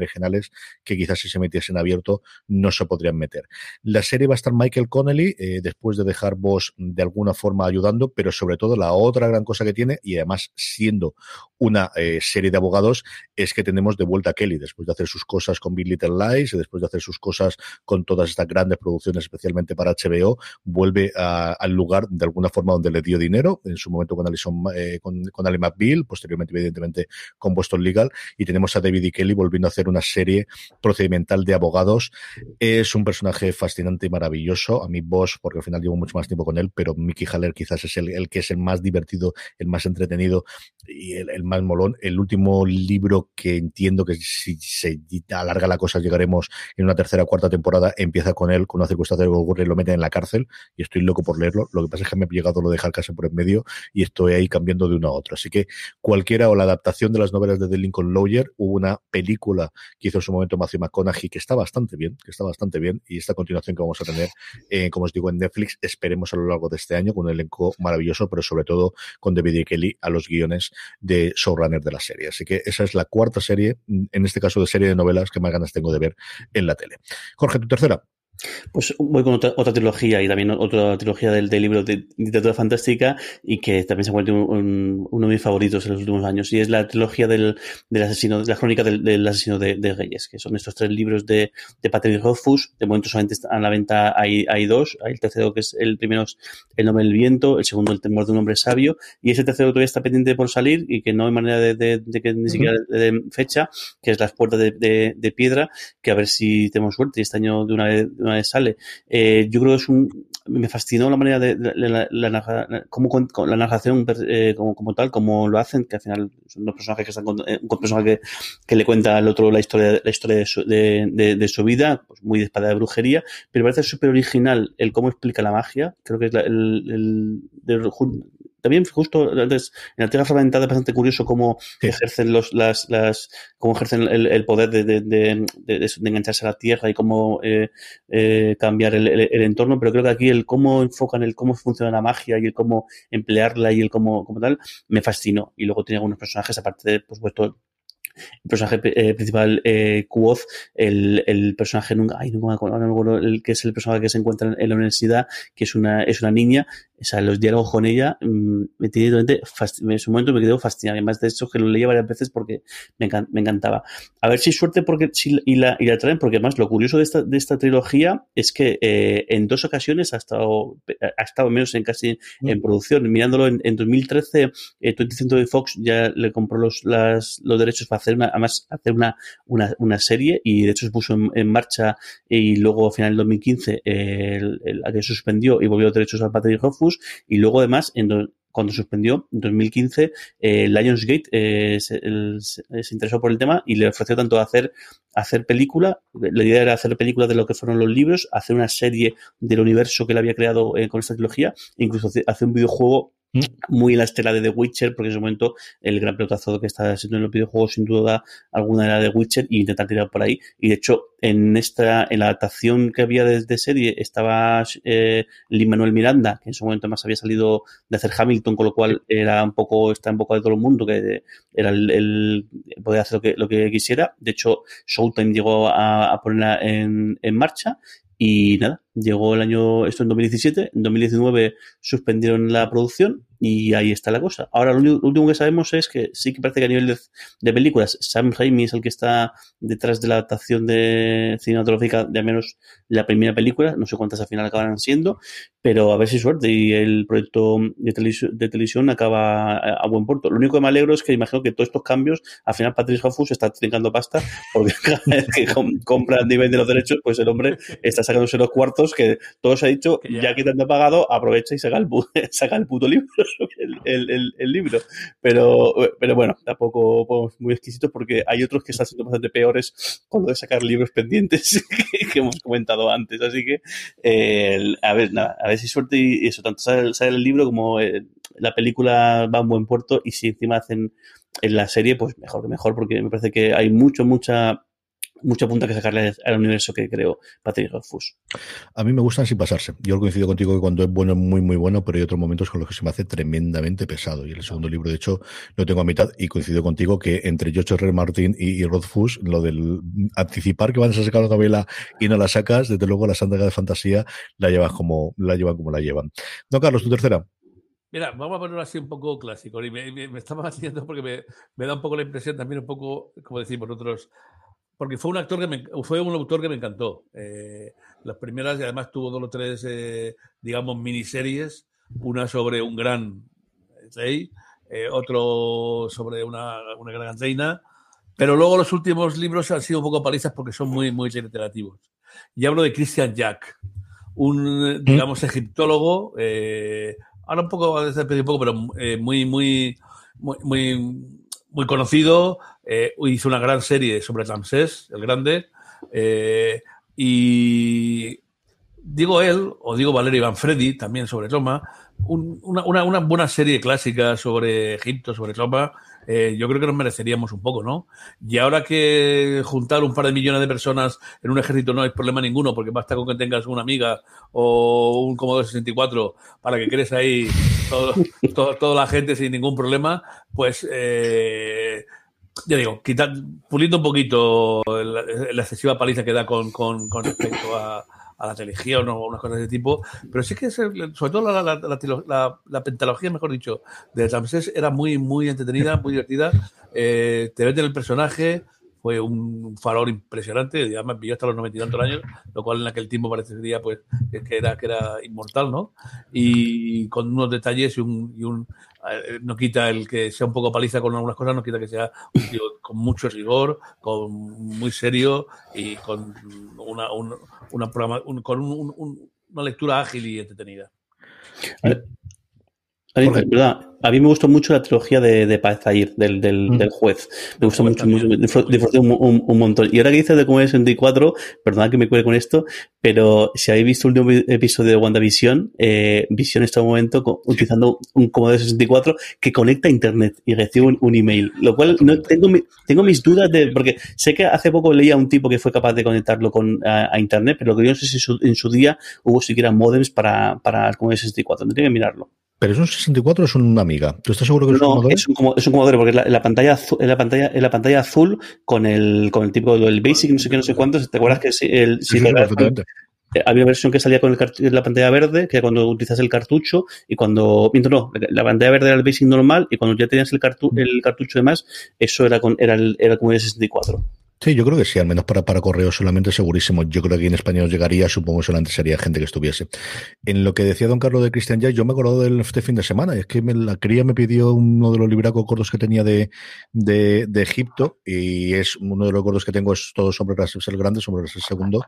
que quizás si se metiesen abierto no se podrían meter. La serie va a estar Michael Connelly, eh, después de dejar vos de alguna forma ayudando, pero sobre todo la otra gran cosa que tiene, y además siendo una eh, serie de abogados, es que tenemos de vuelta a Kelly, después de hacer sus cosas con Big Little Lies, y después de hacer sus cosas con todas estas grandes producciones, especialmente para HBO, vuelve al lugar de alguna forma donde le dio dinero, en su momento con Alison, eh, con, con Ali McBeal, posteriormente evidentemente con Boston Legal, y tenemos a David y. Kelly volviendo a hacer una serie procedimental de abogados. Es un personaje fascinante y maravilloso. A mí Boss, porque al final llevo mucho más tiempo con él, pero Mickey Haller quizás es el, que es el más divertido, el más entretenido y el, más molón. El último libro que entiendo que si se alarga la cosa llegaremos en una tercera o cuarta temporada, empieza con él, con una circunstancia que ocurre y lo meten en la cárcel y estoy loco por leerlo. Lo que pasa es me ha llegado lo de casi por en medio y estoy ahí cambiando de uno a otro. Así que cualquiera o la adaptación de las novelas de The Lincoln Lawyer, hubo una película que hizo en su momento Matthew McConaughey que está bastante bien, que está bastante bien y esta continuación que vamos a tener, eh, como os digo, en Netflix, esperemos a lo largo de este año con un elenco maravilloso, pero sobre todo con David y Kelly a los guiones de showrunner de la serie. Así que esa es la cuarta serie, en este caso de serie de novelas que más ganas tengo de ver en la tele. Jorge, tu tercera. Pues voy con otra, otra trilogía y también otra trilogía del, del libro de literatura fantástica y que también se encuentra un, un, uno de mis favoritos en los últimos años y es la trilogía del, del asesino, la crónica del, del asesino de, de, Reyes, que son estos tres libros de, de Patrick Rothfuss. De momento solamente están a la venta hay, hay dos. Hay el tercero que es el primero es El nombre del viento, el segundo El temor de un hombre sabio y ese tercero todavía está pendiente por salir y que no hay manera de, de, de que ni siquiera de fecha, que es Las puertas de, de, piedra, que a ver si tenemos suerte y este año de una vez, de una vez sale. Eh, yo creo que es un, me fascinó la manera de, la, la, la, como, la narración eh, como, tal, como lo hacen, que al final son dos personajes que están con, eh, un personaje que, le cuenta al otro la historia, la historia de, su, de, su vida, pues muy de espada de brujería, pero me parece súper original el cómo explica la magia. Creo que es el, el, también justo antes, en la Tierra Fragmentada es bastante curioso cómo sí. ejercen los, las, las, cómo ejercen el, el poder de, de, de, de, engancharse a la Tierra y cómo eh, eh, cambiar el, el, entorno, pero creo que aquí el cómo enfocan el cómo funciona la magia y el cómo emplearla y el cómo, como tal, me fascinó. Y luego tiene algunos personajes, aparte de, por supuesto, el personaje eh, principal, eh, Kuoz, el, el personaje nunca, ay, nunca me acuerdo, no me acuerdo, el que es el personaje que se encuentra en la universidad, que es una, es una niña, o sea, los diálogos con ella mmm, me tiene en su momento me quedó fascinado. Además de hecho, que lo leía varias veces porque me, encan me encantaba. A ver si suerte porque si, y, la, y la traen, porque además lo curioso de esta, de esta trilogía es que eh, en dos ocasiones ha estado, ha estado menos en casi mm. en producción. Mirándolo en, en 2013, eh, 20 Century Fox ya le compró los, las, los derechos para hacer una, además, hacer una, una, una serie y de hecho se puso en, en marcha y luego a final del 2015 eh, el, el, que suspendió y volvió los derechos al Patrick Hoffus y luego además cuando suspendió en 2015 eh, Lionsgate eh, se, el, se, interesó por el tema y le ofreció tanto hacer hacer película la idea era hacer película de lo que fueron los libros hacer una serie del universo que él había creado eh, con esta trilogía incluso hacer un videojuego muy en la estela de The Witcher, porque en ese momento el gran pelotazo que está haciendo en los videojuegos sin duda alguna era de Witcher y intentar tirar por ahí. Y de hecho, en esta, en la adaptación que había de, de serie estaba eh, Lin Manuel Miranda, que en su momento más había salido de hacer Hamilton, con lo cual era un poco, está en boca de todo el mundo, que era el, el poder hacer lo que, lo que quisiera. De hecho, Showtime llegó a, a ponerla en, en marcha y nada, llegó el año, esto en 2017, en 2019 suspendieron la producción y ahí está la cosa. Ahora lo último que sabemos es que sí que parece que a nivel de, de películas, Sam Raimi es el que está detrás de la adaptación de cinematográfica de al menos la primera película, no sé cuántas al final acabarán siendo, pero a ver si suerte y el proyecto de, televisión, de televisión acaba a, a, buen puerto. Lo único que me alegro es que imagino que todos estos cambios, al final Patrick Hoffus está trincando pasta, porque cada vez que compra a nivel de los derechos, pues el hombre está sacándose los cuartos que todos ha dicho, ya. ya que te han pagado, aprovecha y saca el, saca el puto libro el, el, libro. Pero, pero bueno, tampoco pues, muy exquisitos porque hay otros que están siendo bastante peores con lo de sacar libros pendientes que, hemos comentado antes. Así que, a ver, nada, a ver si suerte y eso, tanto sale, sale el libro como eh, la película va a un buen puerto y si encima hacen en la serie, pues mejor que mejor, porque me parece que hay mucho, mucha mucha punta que sacarle al universo que creo Patrick Rothfuss. A mí me gustan sin pasarse. Yo coincido contigo que cuando es bueno es muy, muy bueno, pero hay otros momentos con los que se me hace tremendamente pesado. Y el segundo libro, de hecho, lo tengo a mitad y coincido contigo que entre George R. Martin y, y Rothfuss, lo del anticipar que van a sacar la novela y no la sacas, desde luego la santa de fantasía la llevas como la llevan como la llevan. No, Carlos, tu tercera. Mira, vamos a ponerlo así un poco clásico. Y me, me, me estaba haciendo porque me, me, da un poco la impresión también, un poco, como decimos nosotros, porque fue un actor que me, fue un autor que me encantó. Eh, las primeras, y además tuvo dos o tres, eh, digamos, miniseries, una sobre un gran rey, eh, otro sobre una, una, gran reina, pero luego los últimos libros han sido un poco palizas porque son muy, muy reiterativos. Y hablo de Christian Jack, un, digamos, egiptólogo, eh, ahora un poco, un poco, pero eh, muy, muy, muy, muy muy conocido, eh, hizo una gran serie sobre Ramsés, el Grande, eh, y digo él, o digo Valerio Manfredi, también sobre Roma, un, una, una, una, buena serie clásica sobre Egipto, sobre Roma, eh, yo creo que nos mereceríamos un poco, ¿no? Y ahora que juntar un par de millones de personas en un ejército no hay problema ninguno, porque basta con que tengas una amiga o un Commodore 64 para que crees ahí todo, todo, toda la gente sin ningún problema, pues eh, ya digo, quitar, puliendo un poquito la, la, excesiva paliza que da con, con, con respecto a, a la religión o unas cosas de ese tipo, pero sí que es el- sobre todo la, la, la, pentalogía, mejor dicho, de Ramsés era muy, muy entretenida, muy divertida. Eh, te venden el personaje, fue un farol impresionante, además vivió hasta los noventa y tantos años, lo cual en aquel tiempo parecería pues que era, que era inmortal, ¿no? Y con unos detalles y un, y un no quita el que sea un poco paliza con algunas cosas, no quita que sea un tío con mucho rigor, con muy serio y con una, un- una programa- un- con un- un- un- una lectura ágil y entretenida. Verdad, a mí me gustó mucho la trilogía de, de Paz Zahir, del, del, Mm. del juez. Me gustó mucho, mucho, disfr- disfruté un, un- un montón. Y ahora que dices de Comedia 64, perdonad que me cuele con esto, pero si habéis visto el último episodio de WandaVision, eh, Vision está en un momento utilizando un Commodore 64 que conecta a Internet y recibe un, un email. Lo cual no, tengo, mi- tengo mis dudas de, porque sé que hace poco leía a un tipo que fue capaz de conectarlo con, a, a Internet, pero lo que yo no sé si su- en su día hubo siquiera modems para, para el Commodore 64. Tendría que mirarlo. Pero es un 64 o es una amiga. ¿Tú estás seguro que es un Commodore? es un, es un Commodore porque es la, la pantalla azul, la pantalla, es la pantalla azul con el, con el tipo del Basic, no sé qué, no sé cuántos. ¿Te acuerdas que si el, Sí, si sí, perfectamente. eh, había una versión que salía con el la pantalla verde, que era cuando utilizas el cartucho, y cuando, no, la pantalla verde era el Basic normal, y cuando ya tenías el, cartu, el cartucho de más, eso era con, era el, era como el 64. Sí, yo creo que sí, al menos para, para correo solamente segurísimo. Yo creo que aquí en español llegaría, supongo que solamente sería gente que estuviese. En lo que decía don Carlos de Christian Jay, yo me acuerdo de este fin de semana, es que me- la cría me pidió uno de los libracos gordos que tenía de, de, de Egipto, y es uno de los gordos que tengo es todo sobre Ramsés el Grande, sobre Ramsés el Segundo,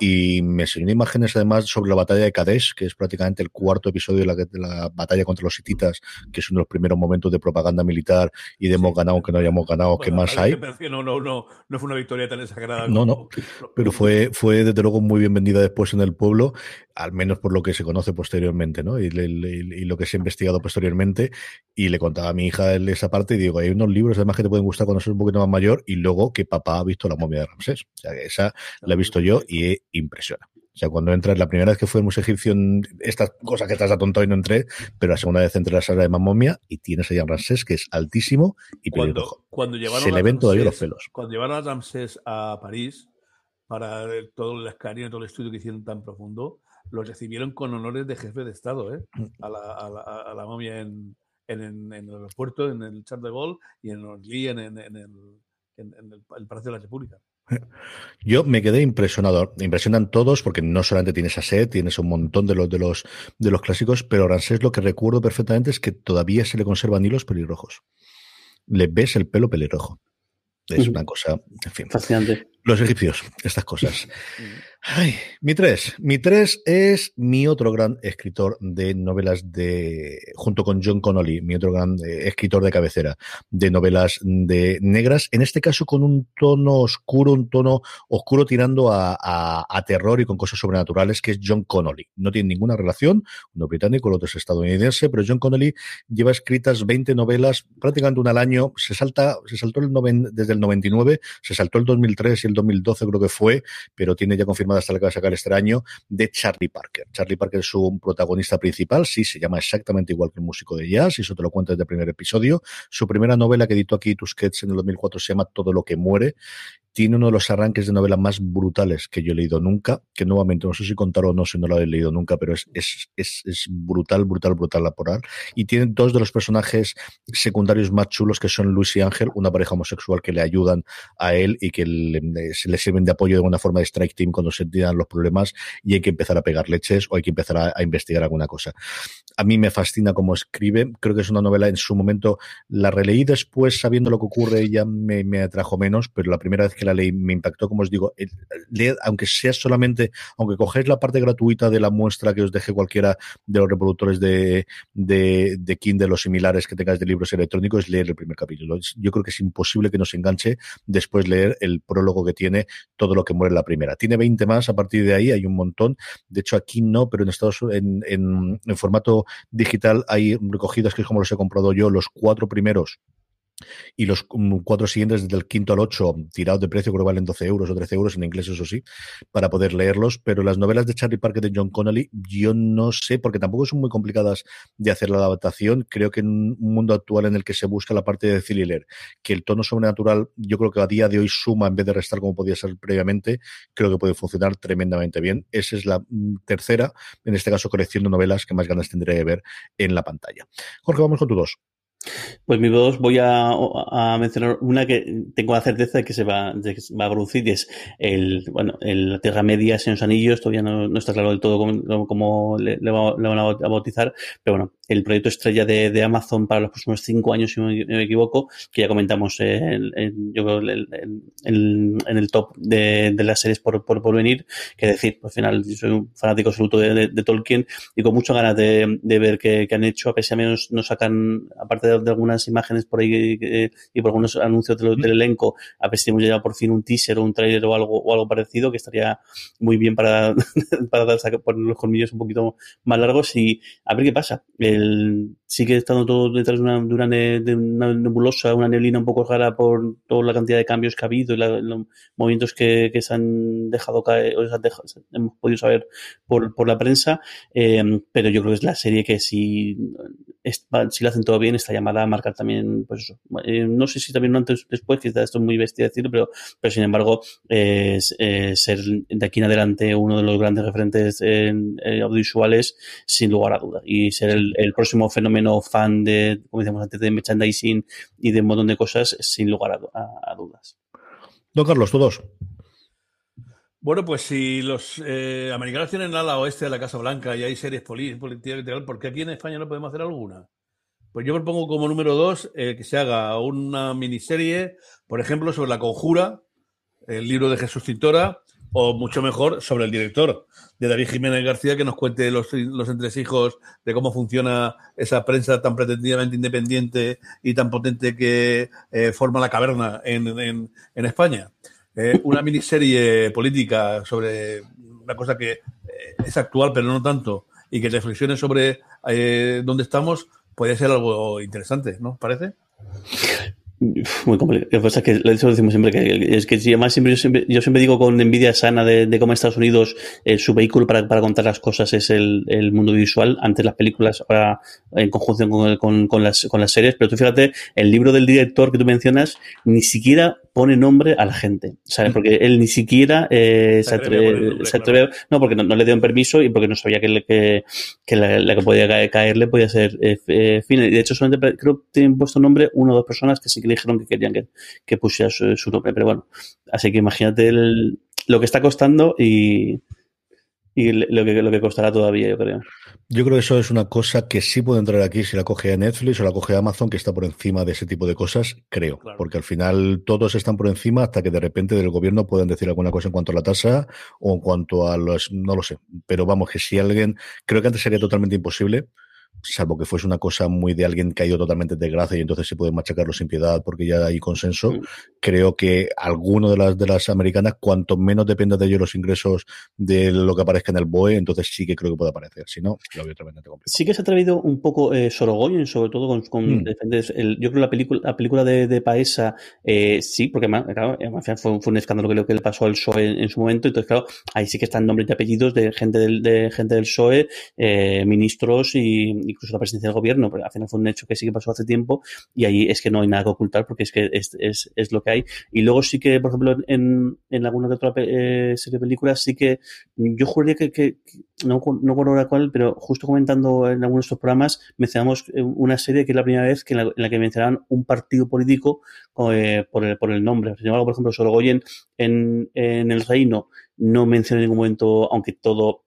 y me enseñó imágenes además sobre la batalla de Kadesh, que es prácticamente el cuarto episodio de la, de la batalla contra los hititas, que es uno de los primeros momentos de propaganda militar y de hemos ganado, que no hayamos ganado, ¿qué Bueno, más a mí hay? No, no, no, no fue una victoria tan exagerada. No, como- pero fue, fue desde luego muy bien vendida después en el pueblo, al menos por lo que se conoce posteriormente, ¿no? Y, le- le- y lo que se ha investigado posteriormente. Y le contaba a mi hija esa parte y digo, hay unos libros además que te pueden gustar cuando seas un poquito más mayor y luego que papá ha visto la momia de Ramsés. O sea, que esa la he visto yo y impresiona. O sea, cuando entras, la primera vez que fue al Museo Egipcio, estas cosas que estás atontado y no entré, pero la segunda vez entré a la sala de Mamomia y tienes ahí a Ramsés, que es altísimo y cuando, cuando llevaron Se le ven todavía los pelos. Cuando llevaron a Ramsés a París para todo el escaneo, todo el estudio que hicieron tan profundo, los recibieron con honores de jefe de Estado, ¿eh? Mm. A la, a la, a la momia en, en, en- en el aeropuerto, en el Charles de Gaulle y en Orly, en, en, en el, en, el Palacio de la República. Yo me quedé impresionado. Impresionan todos porque no solamente tienes a Set, tienes un montón de los de los de los clásicos, pero Ramsés lo que recuerdo perfectamente es que todavía se le conservan hilos pelirrojos. Le ves el pelo pelirrojo. Es una cosa, en fin. Fascinante. Los egipcios, estas cosas. Ay, mi tres. Mi tres es mi otro gran escritor de novelas de, junto con John Connolly, mi otro gran eh, escritor de cabecera de novelas de negras, en este caso con un tono oscuro, un tono oscuro tirando a, a- terror y con cosas sobrenaturales, que es John Connolly. No tiene ninguna relación, uno británico, el otro es estadounidense, pero John Connolly lleva escritas 20 novelas, prácticamente una al año, se salta, se saltó el noven- desde el 99, se saltó el 2003 y el 2012 creo que fue, pero tiene ya hasta la que va a sacar este año, de Charlie Parker. Charlie Parker es su protagonista principal, sí, se llama exactamente igual que el músico de jazz, y eso te lo cuento desde el primer episodio. Su primera novela que editó aquí Tusquets en el 2004 se llama Todo lo que muere. Tiene uno de los arranques de novela más brutales que yo he leído nunca, que nuevamente no sé si contar o no si no lo he leído nunca, pero es, es, es, es brutal, brutal, brutal la poral. Y tiene dos de los personajes secundarios más chulos que son Luis y Ángel, una pareja homosexual que le ayudan a él y que le, se le sirven de apoyo de alguna forma de strike team cuando se los problemas y hay que empezar a pegar leches o hay que empezar a, investigar alguna cosa. A mí me fascina cómo escribe, creo que es una novela en su momento, la releí después sabiendo lo que ocurre ya me, me atrajo menos, pero la primera vez que la leí me impactó, como os digo, leed, aunque sea solamente, aunque cogéis la parte gratuita de la muestra que os deje cualquiera de los reproductores de, de, de Kindle o similares que tengáis de libros electrónicos, leer el primer capítulo. Es- Yo creo que es imposible que nos enganche después leer el prólogo que tiene todo lo que muere en la primera. Tiene 20 más, a partir de ahí hay un montón. De hecho, aquí no, pero en Estados en, en, en formato digital hay recogidas, que es como los he comprado yo, los cuatro primeros y los mm, cuatro siguientes desde el quinto al ocho tirados de precio creo que valen 12 euros o 13 euros en inglés eso sí para poder leerlos. Pero las novelas de Charlie Parker de John Connolly yo no sé porque tampoco son muy complicadas de hacer la adaptación. Creo que en un mundo actual en el que se busca la parte de leer que el tono sobrenatural yo creo que a día de hoy suma en vez de restar como podía ser previamente creo que puede funcionar tremendamente bien. Esa es la mm, tercera en este caso colección de novelas que más ganas tendré de ver en la pantalla. Jorge vamos con tu dos pues mi dos voy a, mencionar una que tengo la certeza de que se va, que va a producir y es el, bueno, el, la Tierra Media en los Anillos, todavía no, no, está claro del todo cómo, cómo le, le, va, le, van a bautizar, pero bueno, el proyecto estrella de, Amazon para los próximos cinco años, si no me, equivoco, que ya comentamos en, en yo creo en, el top de, las series por, por, por venir, que decir, al final soy un fanático absoluto de, Tolkien y con muchas ganas de, ver qué, han hecho, a pesar de menos nos sacan, aparte de, algunas imágenes por ahí y por algunos anuncios del, elenco, a ver si hemos llegado por fin un teaser o un trailer o algo, o algo parecido, que estaría muy bien para, para dar, poner los colmillos un poquito más largos y a ver qué pasa. Sigue estando todo detrás de una, de una, de una nebulosa, una neblina un poco rara por toda la cantidad de cambios que ha habido y la, los movimientos que, se han dejado caer, o se han dejado, hemos podido saber por, por la prensa, eh, pero yo creo que es la serie que si, si lo hacen todo bien, esta llamada a marcar también, pues eso, eh, no sé si también antes después, que esto es muy bestia decirlo, pero, pero sin embargo, eh, ser de aquí en adelante uno de los grandes referentes en, audiovisuales, sin lugar a duda, y ser el, el próximo fenómeno fan de, como decíamos antes, de merchandising y de un montón de cosas, sin lugar a, a, a dudas. Don Carlos, todos. Bueno, pues si los eh, americanos tienen ala oeste de la Casa Blanca y hay series políticas y tal, ¿por qué aquí en España no podemos hacer alguna? Pues yo propongo como número dos eh, que se haga una miniserie, por ejemplo, sobre la conjura, el libro de Jesús Cintora, o mucho mejor sobre el director de David Jiménez García, que nos cuente los, los entresijos de cómo funciona esa prensa tan pretendidamente independiente y tan potente que eh, forma la caverna en, en, España. Eh, una miniserie política sobre una cosa que eh, es actual, pero no tanto, y que reflexione sobre eh, dónde estamos, puede ser algo interesante, ¿no? ¿Parece? Muy complicado. Lo que pasa es que eso decimos siempre que es que además siempre yo siempre, yo siempre digo con envidia sana de, de cómo Estados Unidos eh, su vehículo para, para contar las cosas es el, el mundo visual, antes las películas, ahora en conjunción con, con, con, las, con las series, pero tú fíjate, el libro del director que tú mencionas ni siquiera pone nombre a la gente, ¿sabes? Porque él ni siquiera eh, se, atreve, nombre, se atreve claro. no, porque no, no, le dieron permiso y porque no sabía que, le, que, que la, la, que podía caer, caerle podía ser eh, eh, fin. De hecho, solamente creo que tienen puesto nombre una o dos personas que sí que dijeron que querían que, que pusiera su, su, nombre, pero bueno, así que imagínate el, lo que está costando y, y lo que, lo que costará todavía, yo creo. Yo creo que eso es una cosa que sí puede entrar aquí si la coge a Netflix o la coge a Amazon, que está por encima de ese tipo de cosas, creo. Claro. Porque al final todos están por encima hasta que de repente del gobierno puedan decir alguna cosa en cuanto a la tasa o en cuanto a los. No lo sé. Pero vamos, que si alguien. Creo que antes sería totalmente imposible salvo que fuese una cosa muy de alguien caído totalmente de gracia y entonces se puede machacarlo sin piedad porque ya hay consenso. Creo que alguno de las de las americanas, cuanto menos dependa de ellos los ingresos de lo que aparezca en el BOE, entonces sí que creo que puede aparecer. Si no, lo veo tremendamente complicado. Sí que se ha atrevido un poco eh, Sorogoyen, sobre todo con, con mm. el, yo creo la película, la película de, de Paesa, eh, sí, porque claro, fue, fue, un escándalo que, lo que le pasó al PSOE en, en, su momento, entonces claro, ahí sí que están nombres y apellidos de gente del, de gente del PSOE, eh, ministros y incluso la presidencia del gobierno, pero al final fue un hecho que sí que pasó hace tiempo y ahí es que no hay nada que ocultar porque es que es, es, es lo que hay. Y luego sí que, por ejemplo, en, en alguna que otra eh, serie de películas sí que yo juraría que, que, no, no recuerdo ahora cuál, pero justo comentando en algunos de estos programas mencionamos una serie que es la primera vez que en, la, en la que mencionaban un partido político eh, por, el, por el nombre. Sin embargo, por ejemplo, Sorogoyen en, en El Reino no menciona en ningún momento, aunque todo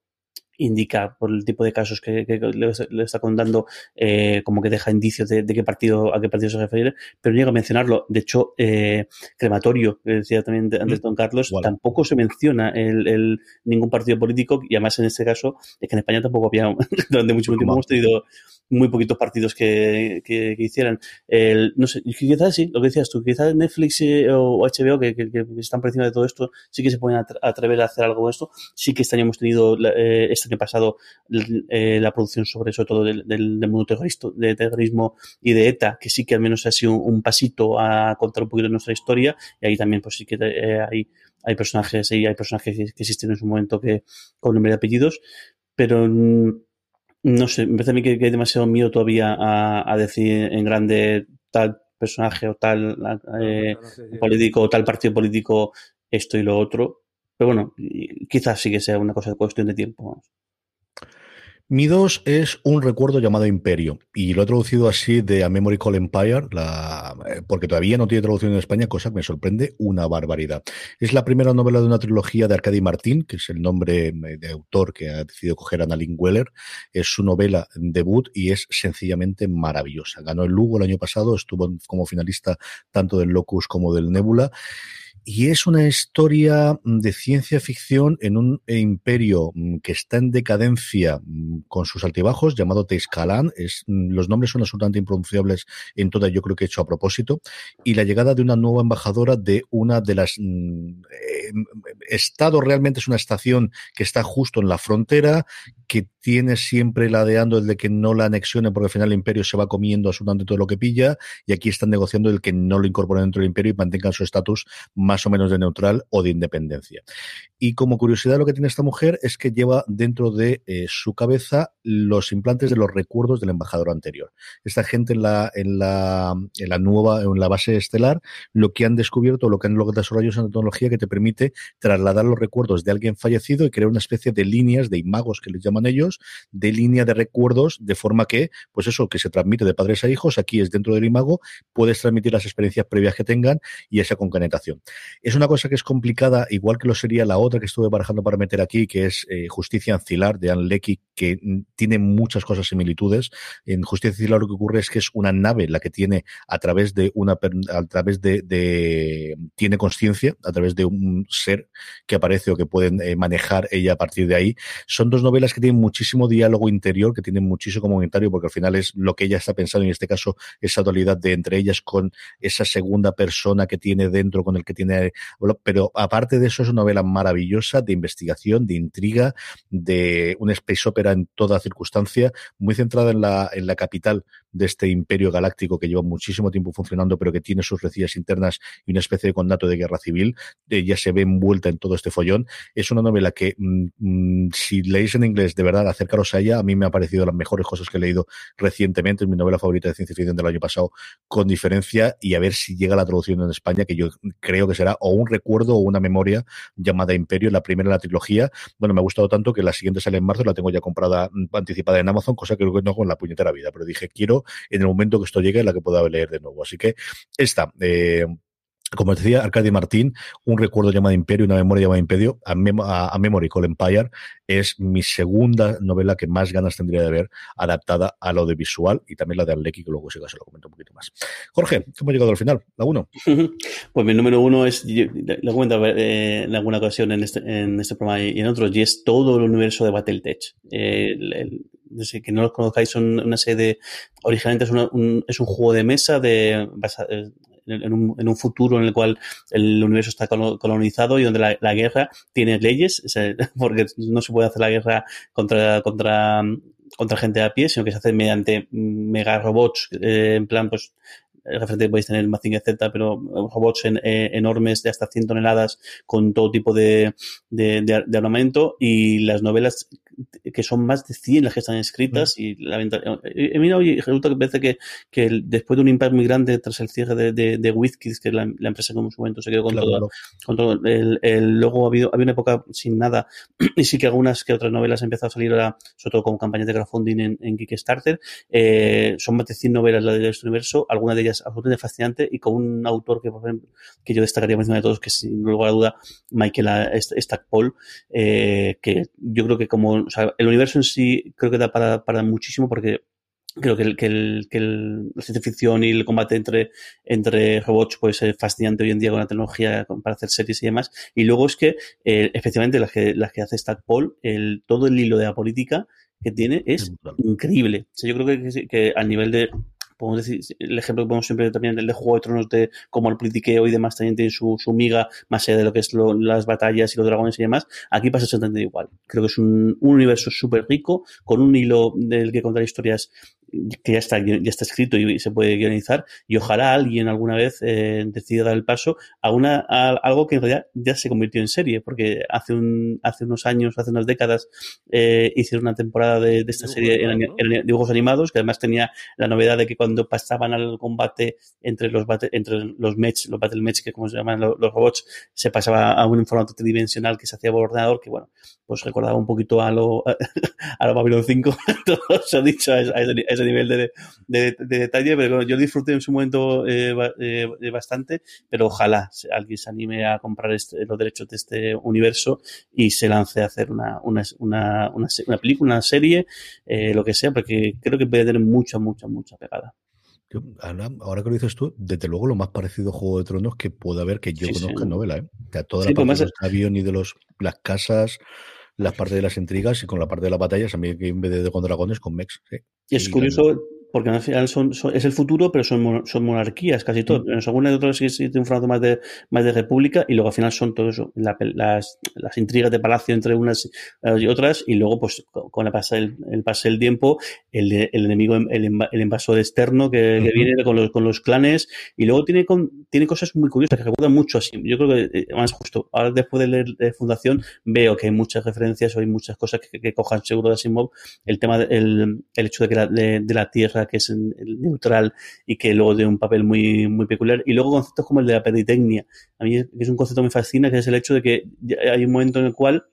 indica por el tipo de casos que, que le, está contando eh, como que deja indicios de, de, qué partido a qué partido se refiere pero llega a mencionarlo de hecho eh, crematorio que decía también antes don Carlos tampoco se menciona el, el, ningún partido político y además en este caso es que en España tampoco había durante mucho tiempo hemos tenido muy poquitos partidos que, que, que hicieran. El, no sé, quizás sí, lo que decías tú, quizás Netflix eh, o HBO, que, que, están por encima de todo esto, sí que se pueden atrever a hacer algo de esto. Sí que este año hemos tenido eh, este año pasado eh, la producción sobre eso todo del, del, mundo terrorista, de terrorismo y de ETA, que sí que al menos ha sido un, pasito a contar un poquito de nuestra historia y ahí también pues sí que eh, hay, hay personajes y hay personajes que, existen en su momento que con nombre y apellidos, pero mm, no sé, me parece a mí que, hay demasiado miedo todavía a, a decir en grande tal personaje o tal eh, político o tal partido político esto y lo otro. Pero bueno, quizás sí que sea una cosa de cuestión de tiempo. Mi 2 es un recuerdo llamado Imperio y lo he traducido así de A Memory Call Empire, la, eh, porque todavía no tiene traducción en España, cosa que me sorprende una barbaridad. Es la primera novela de una trilogía de Arcadi Martín, que es el nombre eh, de autor que ha decidido coger Annalyn Weller. Es su novela debut y es sencillamente maravillosa. Ganó el Lugo el año pasado, estuvo como finalista tanto del Locus como del Nebula y es una historia mm, de ciencia ficción en un imperio mm, que está en decadencia mm, con sus altibajos, llamado Teiscalan. Es, los nombres son absolutamente impronunciables en toda, yo creo que he hecho a propósito. Y la llegada de una nueva embajadora de una de las... Eh, estado realmente es una estación que está justo en la frontera, que tiene siempre ladeando el de que no la anexionen porque al final el imperio se va comiendo absolutamente todo lo que pilla y aquí están negociando el que no lo incorporen dentro del imperio y mantengan su estatus más o menos de neutral o de independencia. Y como curiosidad lo que tiene esta mujer es que lleva dentro de eh, su cabeza los implantes de los recuerdos del embajador anterior. Esta gente en la, en la, en la nueva, en la base estelar, lo que han descubierto, lo que han logrado desarrollar es una tecnología que te permite trasladar los recuerdos de alguien fallecido y crear una especie de líneas de imagos que les llaman ellos, de línea de recuerdos, de forma que, pues eso, que se transmite de padres a hijos, aquí es dentro del imago, puedes transmitir las experiencias previas que tengan y esa concatenación. Es una cosa que es complicada, igual que lo sería la otra que estuve barajando para meter aquí, que es eh, Justicia Ancilar de Anne Leckie, que tiene muchas cosas similitudes. En Justicia Ancilar lo que ocurre es que es una nave la que tiene a través de una a través de, tiene conciencia, a través de un ser que aparece o que pueden eh, manejar ella a partir de ahí. Son dos novelas que tienen muchísimo diálogo interior, que tienen muchísimo comentario, porque al final es lo que ella está pensando, en este caso, esa dualidad de entre ellas con esa segunda persona que tiene dentro, con el que tiene. Pero aparte de eso, es una novela maravillosa de investigación, de intriga, de un space opera en toda circunstancia, muy centrada en la, en la capital de este imperio galáctico que lleva muchísimo tiempo funcionando, pero que tiene sus recillas internas y una especie de conato de guerra civil. Ella se ve envuelta en todo este follón. Es una novela que, mm, mm, si leéis en inglés, de verdad, acercaros a ella. A mí me ha parecido las mejores cosas que he leído recientemente. Es mi novela favorita de ciencia ficción del año pasado, con diferencia, y a ver si llega la traducción en España, que yo creo que será o un recuerdo o una memoria llamada Imperio, la primera en la trilogía. Bueno, me ha gustado tanto que la siguiente sale en marzo, la tengo ya comprada mm, anticipada en Amazon, cosa que creo que no con la puñetera vida, pero dije, quiero en el momento que esto llegue la que pueda leer de nuevo. Así que esta, eh, como decía Arcadio Martín, un recuerdo llamado Imperio, una memoria llamada Imperio, a, Memory Call Empire, es mi segunda novela que más ganas tendría de ver adaptada a lo de visual y también la de Arlequi, que luego se lo comento un poquito más. Jorge, ¿cómo ha llegado al final? La uno. Pues mi número uno es, lo comento eh, en alguna ocasión en este, este programa y en otros, y es todo el universo de Battletech. Eh, que no los conozcáis, son una serie de. Originalmente es, un, es un juego de mesa de, en un, en un, futuro en el cual el universo está colonizado y donde la, la guerra tiene leyes, porque no se puede hacer la guerra contra, contra, contra gente a pie, sino que se hace mediante mega robots, eh, en plan, pues, referente podéis tener Mazinger Z, pero robots en, eh, enormes de hasta 100 toneladas con todo tipo de, de, de, de armamento y las novelas que son más de 100 las que están escritas y la he mirado y resulta que parece que, que después de un impacto muy grande tras el cierre de, de, de Wizkids, que es la, empresa que en su momento se quedó con todo, con todo el, el, luego ha habido, había una época sin nada y sí que algunas que otras novelas han empezado a salir ahora, sobre todo con campañas de crowdfunding en, en Kickstarter, eh, son más de 100 novelas las de este universo, algunas de ellas absolutamente fascinantes y con un autor que, por ejemplo, que yo destacaría encima de todos, que sin lugar a duda, Michael Stackpole, eh, que yo creo que como o sea, el universo en sí creo que da para, para muchísimo porque creo que, el, que, el, que el, la ciencia ficción y el combate entre, entre robots puede ser fascinante hoy en día con la tecnología para hacer series y demás. Y luego es que, eh, efectivamente, las que, las que hace Stackpole, el, todo el hilo de la política que tiene es increíble. O sea, yo creo que, que, a nivel de podemos decir, el ejemplo que ponemos siempre también el de Juego de Tronos, de como el politiqueo y demás también tiene su, su miga, más allá de lo que es lo, las batallas y los dragones y demás, aquí pasa exactamente igual. Creo que es un, un universo súper rico, con un hilo del que contar historias que ya está, ya está escrito y se puede guionizar y ojalá alguien alguna vez eh, decida dar el paso a, una, a algo que en realidad ya se convirtió en serie, porque hace, un, hace unos años, hace unas décadas, eh, hicieron una temporada de, de esta serie en, en, dibujos animados, que además tenía la novedad de que cuando pasaban al combate entre los, bate, entre los Mech, los Battle Mech, que como se llaman los, robots, se pasaba a un formato tridimensional que se hacía por ordenador, que bueno, pues recordaba un poquito a lo, a lo Babylon 5, todo se ha dicho a, ese, a ese nivel de, de, de, detalle, pero yo disfruté en su momento eh, eh, bastante, pero ojalá alguien se anime a comprar este, los derechos de este universo y se lance a hacer una, una, una, una, una película, una serie, eh, lo que sea, porque creo que puede tener mucha, mucha, mucha pegada. Yo, ahora que lo dices tú, desde luego lo más parecido a Juego de Tronos que pueda haber que yo sí, conozca sí. en novela, ¿eh? O sea, toda sí, la parte de los aviones y de los, las casas, las partes de las intrigas y con la parte de las batallas, a mí que en vez de con dragones, con mechs. Sí. Y es curioso, porque al final son, son, es el futuro, pero son, son monarquías casi todo. En algunas de otras tiene un formato más de, más de república y luego al final son todo eso, la, las, las intrigas de palacio entre unas y otras y luego pues con la pasa el, el pase del tiempo, el, el enemigo, el, el invasor externo que, uh -huh. que, viene con los, con los clanes y luego tiene, con, tiene cosas muy curiosas que recuerdan mucho así. Yo creo que, eh, más justo, ahora después de leer de Fundación veo que hay muchas referencias o hay muchas cosas que, que cojan seguro de Asimov, el tema, del el, el hecho de que la, de, de la Tierra que es neutral y que luego tiene un papel muy, muy peculiar. Y luego conceptos como el de la peritecnia. A mí es un concepto que me fascina, que es el hecho de que hay un momento en el cual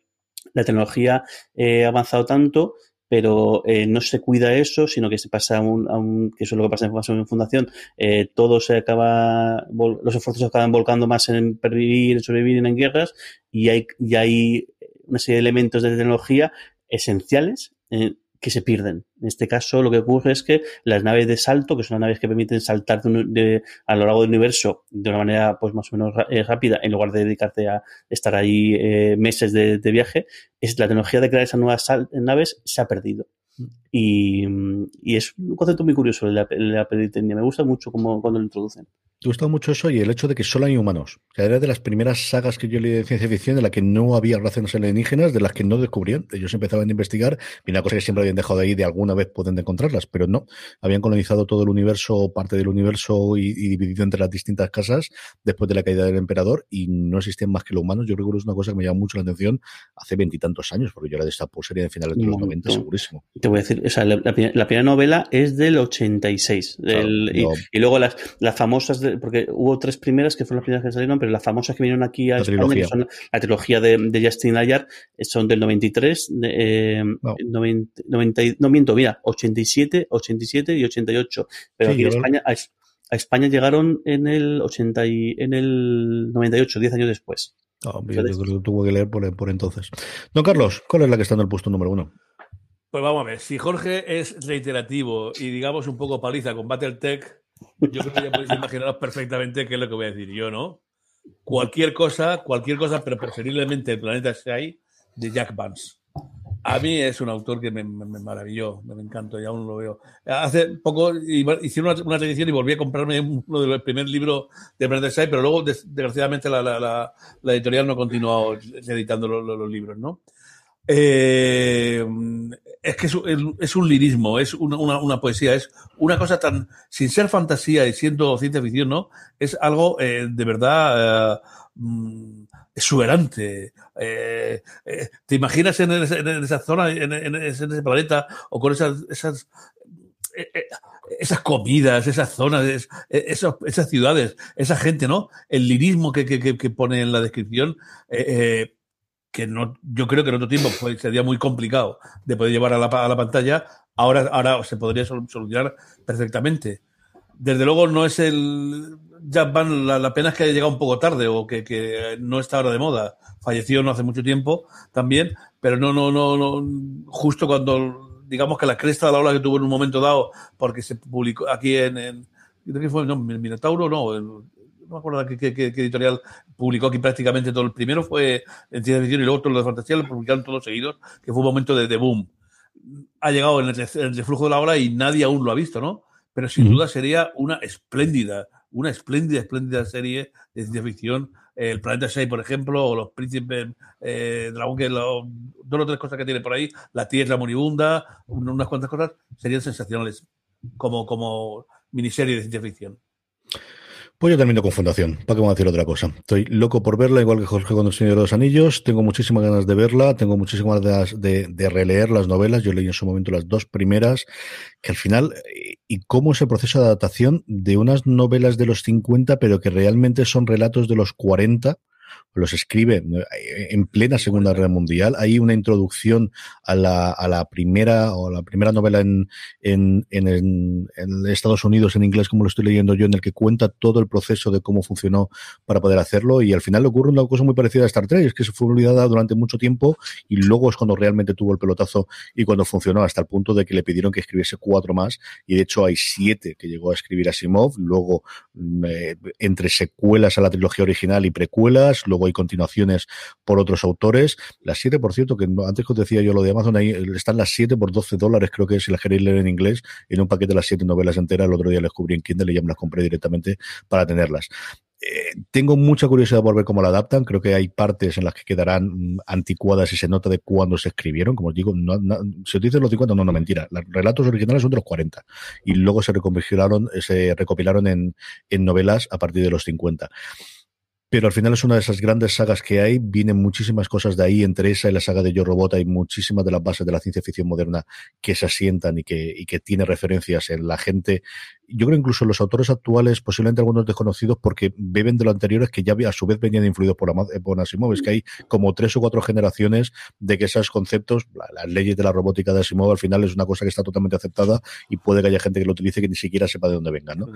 la tecnología eh, ha avanzado tanto pero eh, no se cuida eso, sino que se pasa a un, que eso es lo que pasa en, en fundación, eh, todo se acaba, los esfuerzos se acaban volcando más en pervivir, en sobrevivir en guerras, y hay, y hay una serie de elementos de tecnología esenciales eh, que se pierden. En este caso, lo que ocurre es que las naves de salto, que son las naves que permiten saltar de, de, a lo largo del universo de una manera pues más o menos eh, rápida, en lugar de dedicarte a estar ahí eh, meses de, de, viaje, es la tecnología de crear esas nuevas naves se ha perdido. Y, y, es un concepto muy curioso la, la. Me gusta mucho como cuando lo introducen. Me gusta mucho eso y el hecho de que solo hay humanos. O sea, era de las primeras sagas que yo leí de ciencia ficción de la que no había razas alienígenas, de las que no descubrían. Ellos empezaban a investigar y una cosa que siempre habían dejado ahí de alguna vez pueden encontrarlas, pero no. Habían colonizado todo el universo, parte del universo y, y dividido entre las distintas casas después de la caída del emperador y no existían más que los humanos. Yo creo que es una cosa que me llama mucho la atención hace veintitantos años, porque yo era de esta serie de finales de los no, 90, segurísimo. Te voy a decir, o sea, la, la, la primera novela es del 86. Del, claro, no. y, y, luego las, las famosas, de, porque hubo tres primeras que fueron las primeras que salieron, pero las famosas que vinieron aquí a la España, trilogía. que son la trilogía de, de Justin Layard, son del 93, de, eh, no. 90, 90, no miento, mira, 87, 87 y 88. Pero sí, aquí en España, a, a, España llegaron en el 80 y, en el 98, 10 años después. Oh, yo creo que tuvo que leer por, por entonces. Don Carlos, ¿cuál es la que está en el puesto número uno? Pues vamos a ver, si Jorge es reiterativo y digamos un poco paliza con Battletech, yo creo que ya podéis imaginaros perfectamente qué es lo que voy a decir yo, ¿no? Cualquier cosa, cualquier cosa, pero preferiblemente el planeta Sky de Jack Vance. A mí es un autor que me, me, me maravilló, me, encantó y aún lo veo. Hace poco hicieron una, una edición y volví a comprarme uno de los primeros libros de Planeta Sky, pero luego, desgraciadamente, la, la, la, la editorial no ha continuado editando los, los, los libros, ¿no? Eh, es que es, un lirismo, es una, una, poesía, es una cosa tan, sin ser fantasía y siendo ciencia ficción, ¿no? Es algo eh, de verdad eh, exuberante. Eh, eh, ¿Te imaginas en, esa, zona, en, ese planeta, o con esas, esas esas comidas, esas zonas, esas, esas, ciudades, esa gente, ¿no? El lirismo que, que, que pone en la descripción, que no, yo creo que en otro tiempo sería muy complicado de poder llevar a la, a la pantalla, ahora, ahora se podría solucionar perfectamente. Desde luego no es el Jack Van, la, pena es que haya llegado un poco tarde o que, que, no está ahora de moda. Falleció no hace mucho tiempo también, pero no, no, no, no, justo cuando, digamos que la cresta de la ola que tuvo en un momento dado, porque se publicó aquí en, en ¿qué fue? No, Minotauro, no, no me acuerdo qué, qué, qué, editorial publicó aquí prácticamente todo. El primero fue en ciencia ficción y luego todo lo de fantasía lo publicaron todos seguidos, que fue un momento de, de boom. Ha llegado en el, en el, de la hora y nadie aún lo ha visto, ¿no? pero sin duda sería una espléndida, una espléndida, espléndida serie de ciencia ficción. El Planeta 6, por ejemplo, o Los Príncipes eh, Dragón, que lo- dos o tres cosas que tiene por ahí, La Tierra Moribunda, un- unas cuantas cosas, serían sensacionales como, como miniserie de ciencia ficción. Pues yo termino con Fundación, ¿para qué vamos a decir otra cosa? Estoy loco por verla, igual que Jorge con el Señor de los Anillos, tengo muchísimas ganas de verla, tengo muchísimas ganas de, de releer las novelas, yo leí en su momento las dos primeras, que al final, eh, y cómo es el proceso de adaptación de unas novelas de los 50, pero que realmente son relatos de los 40, los escribe en plena Segunda Guerra Mundial. Hay una introducción a la, a la primera o la primera novela en, en, en, en- en Estados Unidos en inglés, como lo estoy leyendo yo, en el que cuenta todo el proceso de cómo funcionó para poder hacerlo. Y al final le ocurre una cosa muy parecida a Star Trek, es que se fue olvidada durante mucho tiempo y luego es cuando realmente tuvo el pelotazo y cuando funcionó, hasta el punto de que le pidieron que escribiese cuatro más. Y de hecho hay siete que llegó a escribir Asimov, luego mm, eh, entre secuelas a la trilogía original y precuelas, luego hay continuaciones por otros autores. Las siete, por cierto, que antes que os decía yo lo de Amazon, ahí eh, están las siete por 12 dólares, creo que si las queréis leer en inglés, en un paquete de las siete novelas enteras. El otro día las descubrí en Kindle y ya me las compré directamente para tenerlas. Eh, tengo mucha curiosidad por ver cómo la adaptan. Creo que hay partes en las que quedarán mm, anticuadas y se nota de cuándo se escribieron. Como os digo, no, no- os dicen los 50, no, no, mentira. Los relatos originales son de los 40 y luego se recopilaron, se recopilaron en, en novelas a partir de los 50 pero al final es una de esas grandes sagas que hay, vienen muchísimas cosas de ahí, entre esa y la saga de Yo Robot hay muchísimas de las bases de la ciencia ficción moderna que se asientan y que, y que tiene referencias en la gente. Yo creo incluso los autores actuales, posiblemente algunos desconocidos, porque beben de lo anteriores que ya a su vez venían influidos por, por Asimov. Es que hay como tres o cuatro generaciones de que esos conceptos, la- las leyes de la robótica de Asimov, al final es una cosa que está totalmente aceptada y puede que haya gente que lo utilice que ni siquiera sepa de dónde vengan, ¿no?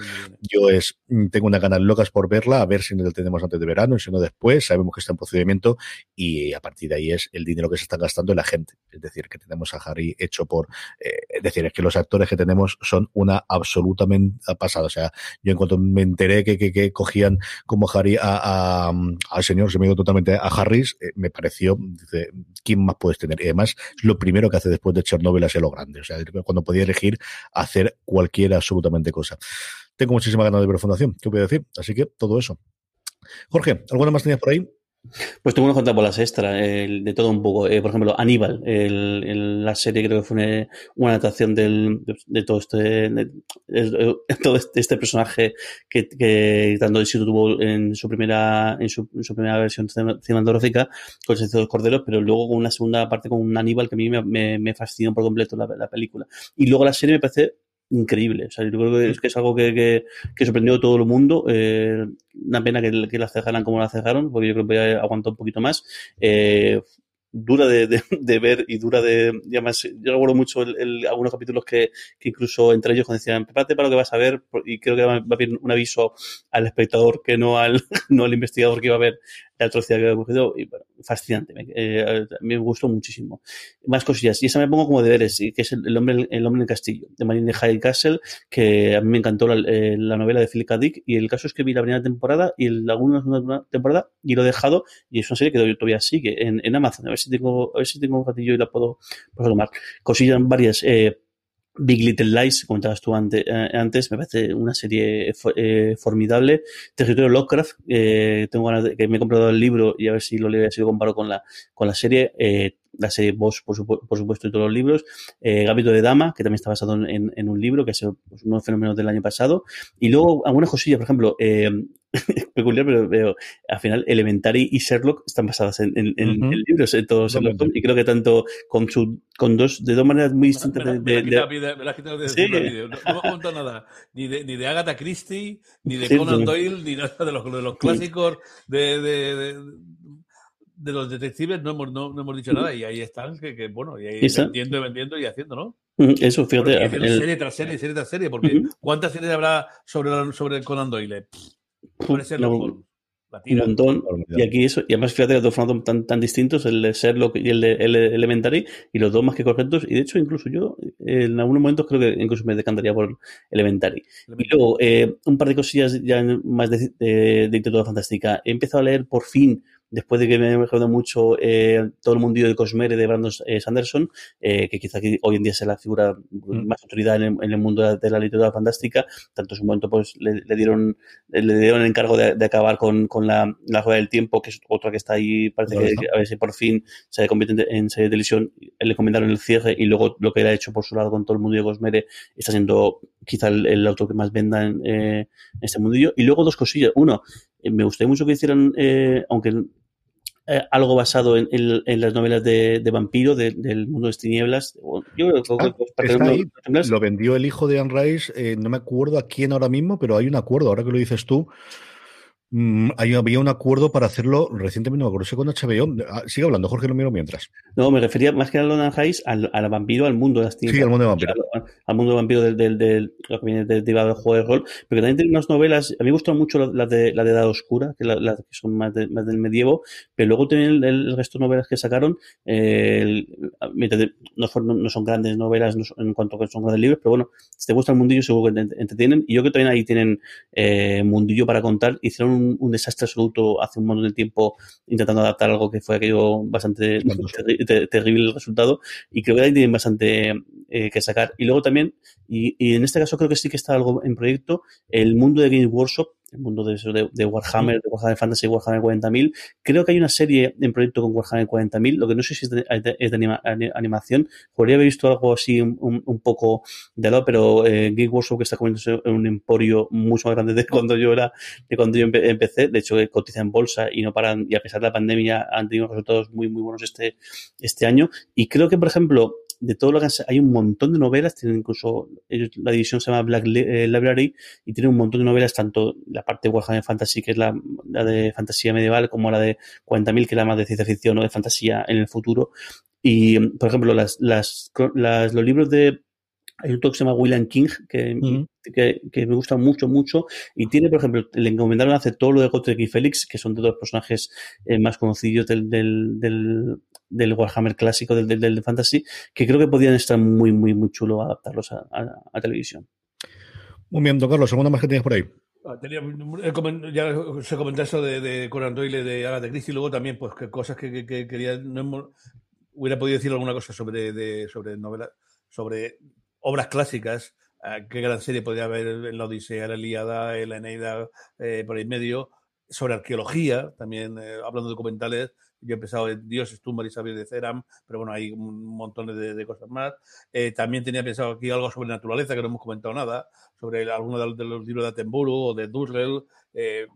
Yo es, mm, tengo unas ganas locas por verla, a ver si la tenemos antes de verano y si no después. Sabemos que está en procedimiento y a partir de ahí es el dinero que se está gastando en la gente. Es decir, que tenemos a Harry hecho por. eh, es decir, es que los actores que tenemos son una absolutamente pasada. O sea, yo en cuanto me enteré que, que, que cogían como Harry a, al señor, se me dio totalmente a Harris, eh, me pareció, dice, ¿quién más puedes tener? Y además, es lo primero que hace después de Chernobyl hacia lo grande. O sea, cuando podía elegir hacer cualquier absolutamente cosa. Tengo muchísima ganas de ver Fundación, ¿qué voy a decir? Así que todo eso. Jorge, ¿alguna más tenías por ahí? Pues tengo unas cuantas bolas extra, el- de todo un poco. Eh, por ejemplo, Aníbal, el, la serie creo que fue una, adaptación del, de, todo este todo este, este personaje que, que tanto éxito tuvo en su primera en su, primera versión cine- cinematográfica con el de los corderos, pero luego con una segunda parte con un Aníbal que a mí me, fascinó por completo la película. Y luego la serie me parece increíble. O sea, yo creo que es, que es algo que, que, que sorprendió a todo el mundo. Eh, una pena que, que la cejaran como la cejaron, porque yo creo que voy a aguantar un poquito más. Eh, dura de, de, de, ver y dura de. Y además, yo recuerdo mucho el, el, algunos capítulos que, que, incluso entre ellos decían: prepárate para lo que vas a ver, y creo que va, va a haber un aviso al espectador que no al, no al investigador que iba a ver la atrocidad que había cogido. Y fascinante, me, eh, me gustó muchísimo. Más cosillas, y esa me pongo como deberes, que es el, el hombre, el hombre en el castillo, de Marine High Castle, que a mí me encantó la, eh, la novela de Philip K. Dick, y el caso es que vi la primera temporada y la segunda temporada y lo he dejado, y es una serie que todavía sigue en, en Amazon. A ver si tengo, a ver si tengo un ratillo y la puedo, puedo tomar. Cosillas varias. Eh, Big Little Lies, comentabas tú eh, antes, me parece una serie eh, formidable. Territorio Lovecraft, eh, tengo ganas de que me he comprado el libro y a ver si lo leo, si lo comparo con la, con la serie. Eh, la serie Boss, por, supu por, supuesto, y todos los libros. Eh, Gambito de Dama, que también está basado en, en un libro, que es pues, uno de los fenómenos del año pasado. Y luego algunas cosillas, por ejemplo, eh, peculiar, pero, pero, al final Elementary y Sherlock están basadas en, en, en, uh -huh. en libros, en todo Sherlock Holmes, y creo que tanto con su con dos de dos maneras muy distintas me, de, me, la, de, me la quitado de sí. vídeo. No, no me contado nada ni de, ni de Agatha Christie, ni de sí, Conan sí. Doyle, ni nada de los, de los clásicos de, de, de, los detectives, no hemos, no, no hemos dicho nada, y ahí están, que, que bueno, y ahí vendiendo y vendiendo y haciendo, ¿no? Eso, fíjate. El... serie tras serie, serie tras serie, porque uh -huh. ¿cuántas series habrá sobre, sobre Conan Doyle? Puede ser no, un montón. Y aquí eso, y además fíjate que dos formatos tan, tan distintos, el de Sherlock y el de el Elementary, y los dos más que correctos. Y de hecho, incluso yo en algunos momentos creo que incluso me decantaría por Elementary. Elementary. Y luego, eh, un par de cosillas ya más de, de, de literatura fantástica. He empezado a leer por fin después de que me mejorado mucho eh, todo el mundillo de Cosmere de Brandon eh, Sanderson, eh, que quizá hoy en día sea la figura Mm. más autoridad en el, en el mundo de la, de la literatura fantástica, tanto en su momento pues le, le dieron le dieron el encargo de, de acabar con, con la, la Rueda del Tiempo, que es otra que está ahí, parece ¿Dónde que, a ver si por fin se convierte en, en serie de televisión, le comentaron el cierre y luego lo que él ha hecho por su lado con todo el mundo de Cosmere está siendo quizá el, el autor que más venda en, eh, en este mundillo. Y luego dos cosillas. Uno, me gustaría mucho que hicieran, eh, aunque eh, algo basado en, en- en las novelas de, de vampiro, de- del mundo de las tinieblas. Yo creo que Ah, está ahí. Lo vendió el hijo de Anne Rice, eh, no me acuerdo a quién ahora mismo, pero hay un acuerdo, ahora que lo dices tú. Mm, hay, había un acuerdo para hacerlo recientemente, no me acuerdo, sé con HBO. Ah, Sigue hablando, Jorge, lo miro mientras. No, me refería más que a London Heights, al, al vampiro, al mundo de las tinieblas. Sí, al mundo de vampiro. Al, al mundo de vampiro del, del, del- lo que viene de- derivado del juego de rol. Pero también tiene unas novelas, a mí me gustan mucho las las de, la de Edad Oscura, que, la- las que son más, de- más del medievo, pero luego tienen el, el resto de novelas que sacaron, eh, el- no, fueron- no son grandes novelas no son- en cuanto a que son grandes libros, pero bueno, si te gusta el mundillo seguro que te entretienen. Y yo creo que también ahí tienen eh, mundillo para contar. Hicieron un, un desastre absoluto hace un montón de tiempo intentando adaptar algo que fue aquello bastante terri- ter- terrible el resultado y creo que ahí tienen bastante eh, que sacar. Y luego también, y, y en este caso creo que sí que está algo en proyecto, el mundo de Games Workshop, el mundo de, de, de Warhammer, de Warhammer Fantasy, Warhammer 40.000. Creo que hay una serie en proyecto con Warhammer 40.000, lo que no sé si es de, es de anima- ani- animación. Podría haber visto algo así un, un- poco de lado, pero eh, Game Workshop que está convirtiéndose en un emporio mucho más grande de cuando yo era, de cuando yo empe- empecé. De hecho, eh, cotiza en bolsa y no paran, y a pesar de la pandemia han tenido resultados muy, muy buenos este, este año. Y creo que, por ejemplo, de todo lo que han hay un montón de novelas, tienen incluso, ellos, la división se llama Black eh, Library y tiene un montón de novelas, tanto la parte de Warhammer Fantasy, que es la, la de fantasía medieval, como la de 40.000, que es la más de ciencia ficción o de fantasía en el futuro. Y, por ejemplo, las, las, las, los libros de hay un autor que se llama William King, que, que, que me gusta mucho, mucho. Y tiene, por ejemplo, le encomendaron hacer todo lo de Gotrek y Félix, que son de los personajes eh, más conocidos del, del, del, del Warhammer clásico, del, del, del fantasy, que creo que podrían estar muy, muy, muy chulo adaptarlos a, a, a televisión. Muy bien, don Carlos, ¿alguna más que tienes por ahí? Ah, tenía- ya se comentó eso de, de Conan Doyle, de Agatha Christie, y luego también, pues, que cosas que, que- que quería. No hemos- hubiera podido decir alguna cosa sobre, de, sobre novelas, sobre obras clásicas. ah, qué gran serie podría haber en la Odisea, la Ilíada, en la Eneida, eh, por ahí medio. Sobre arqueología, también eh, hablando de documentales. Yo he empezado en Dioses, tumbas y sabios de Ceram, pero bueno, hay un montón de, cosas más. Eh, también tenía pensado aquí algo sobre naturaleza, que no hemos comentado nada, sobre alguno de los, libros de Attenborough o de. Eh,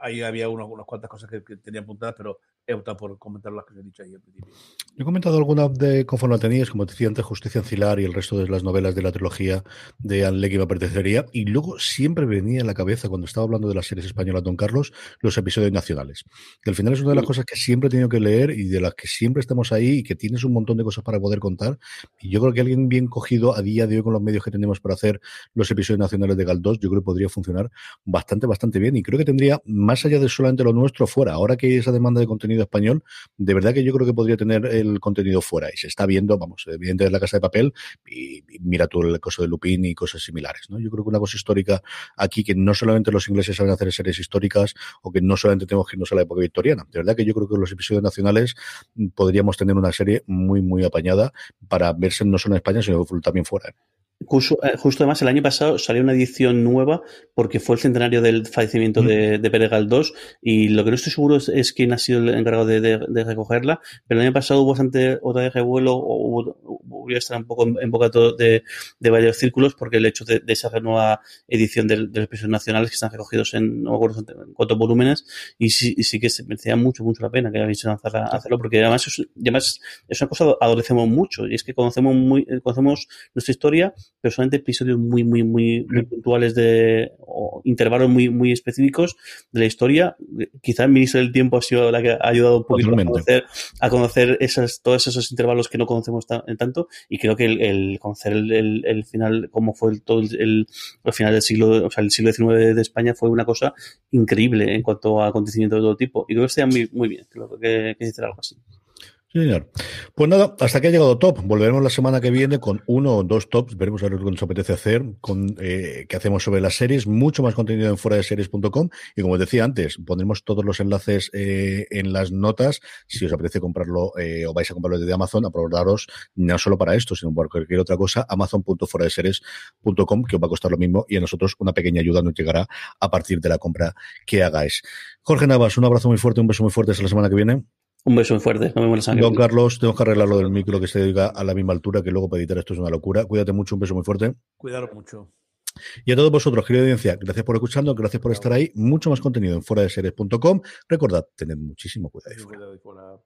ahí había unas cuantas cosas que, que tenía apuntadas, pero he optado por comentar las que os he dicho ahí al principio. Yo he comentado alguna de conforme lo tenías, como te decía antes, Justicia Ancilar y el resto de las novelas de la trilogía de Anne Lee que me apetecería. Y luego siempre venía en la cabeza, cuando estaba hablando de las series españolas, Don Carlos, los episodios nacionales. Que al final es una de las cosas que siempre he tenido que leer y de las que siempre estamos ahí y que tienes un montón de cosas para poder contar. Y yo creo que alguien bien cogido a día de hoy con los medios que tenemos para hacer los episodios nacionales de Galdós, yo creo que podría funcionar bastante, bastante bien. Y creo que tendría, más allá de solamente lo nuestro, fuera. Ahora que hay esa demanda de contenido español, de verdad que yo creo que podría tener el contenido fuera. Y se está viendo, vamos, evidentemente la casa de papel y, mira tú el caso de Lupin y cosas similares. ¿no? Yo creo que una cosa histórica aquí que no solamente los ingleses saben hacer series históricas o que no solamente tenemos que irnos a la época victoriana. De verdad que yo creo que los episodios nacionales mm, podríamos tener una serie muy, muy apañada para verse no solo en España, sino también fuera. ¿Eh? Justo, justo además el año pasado salió una edición nueva porque fue el centenario del fallecimiento Mm. de, de Pere Galdós y lo que no estoy seguro es, es quién ha sido el encargado de, de- de recogerla, pero el año pasado hubo bastante otra vez revuelo o hubo, hubo estar un poco en, en boca de, de varios círculos porque el hecho de, de esa nueva edición de los episodios nacionales que están recogidos en, no me acuerdo en cuántos volúmenes y sí, y sí que se merecía mucho, mucho la pena que habéis lanzado a hacerlo porque además es, además es una cosa que adolecemos mucho y es que conocemos muy, conocemos nuestra historia pero solamente episodios muy, muy, muy, muy puntuales de, o intervalos muy, muy específicos de la historia. Quizá el ministro del tiempo ha sido la que ha ayudado un poquito a conocer, a conocer esas, todos esos intervalos que no conocemos ta- tanto, y creo que el, el conocer el, el, el final, cómo fue el, todo el, final del siglo, o sea, el siglo XIX de España fue una cosa increíble en cuanto a acontecimientos de todo tipo. Y creo que estaría muy, muy bien, creo que, que hiciera algo así. Señor. Pues nada, hasta que ha llegado top. Volveremos la semana que viene con uno o dos tops. Veremos a ver que nos apetece hacer, con eh, qué hacemos sobre las series. Mucho más contenido en fuera de series.com. Y como os decía antes, pondremos todos los enlaces eh, en las notas. Si os apetece comprarlo eh, o vais a comprarlo desde Amazon, aprobaros no solo para esto, sino para cualquier otra cosa. Amazon.foradeseries.com, que os va a costar lo mismo. Y a nosotros una pequeña ayuda nos llegará a partir de la compra que hagáis. Jorge Navas, un abrazo muy fuerte, un beso muy fuerte hasta la semana que viene. Un beso muy fuerte. Nos vemos la semana que Don. Carlos, tenemos que arreglar lo del micro que se diga a la misma altura, que luego para editar esto es una locura. Cuídate mucho, un beso muy fuerte. Cuidaros mucho. Y a todos vosotros, querida audiencia, gracias por escucharnos, gracias por estar ahí. Mucho más contenido en fuera de series.com. Recordad, tened muchísimo cuidado. ahí fuera.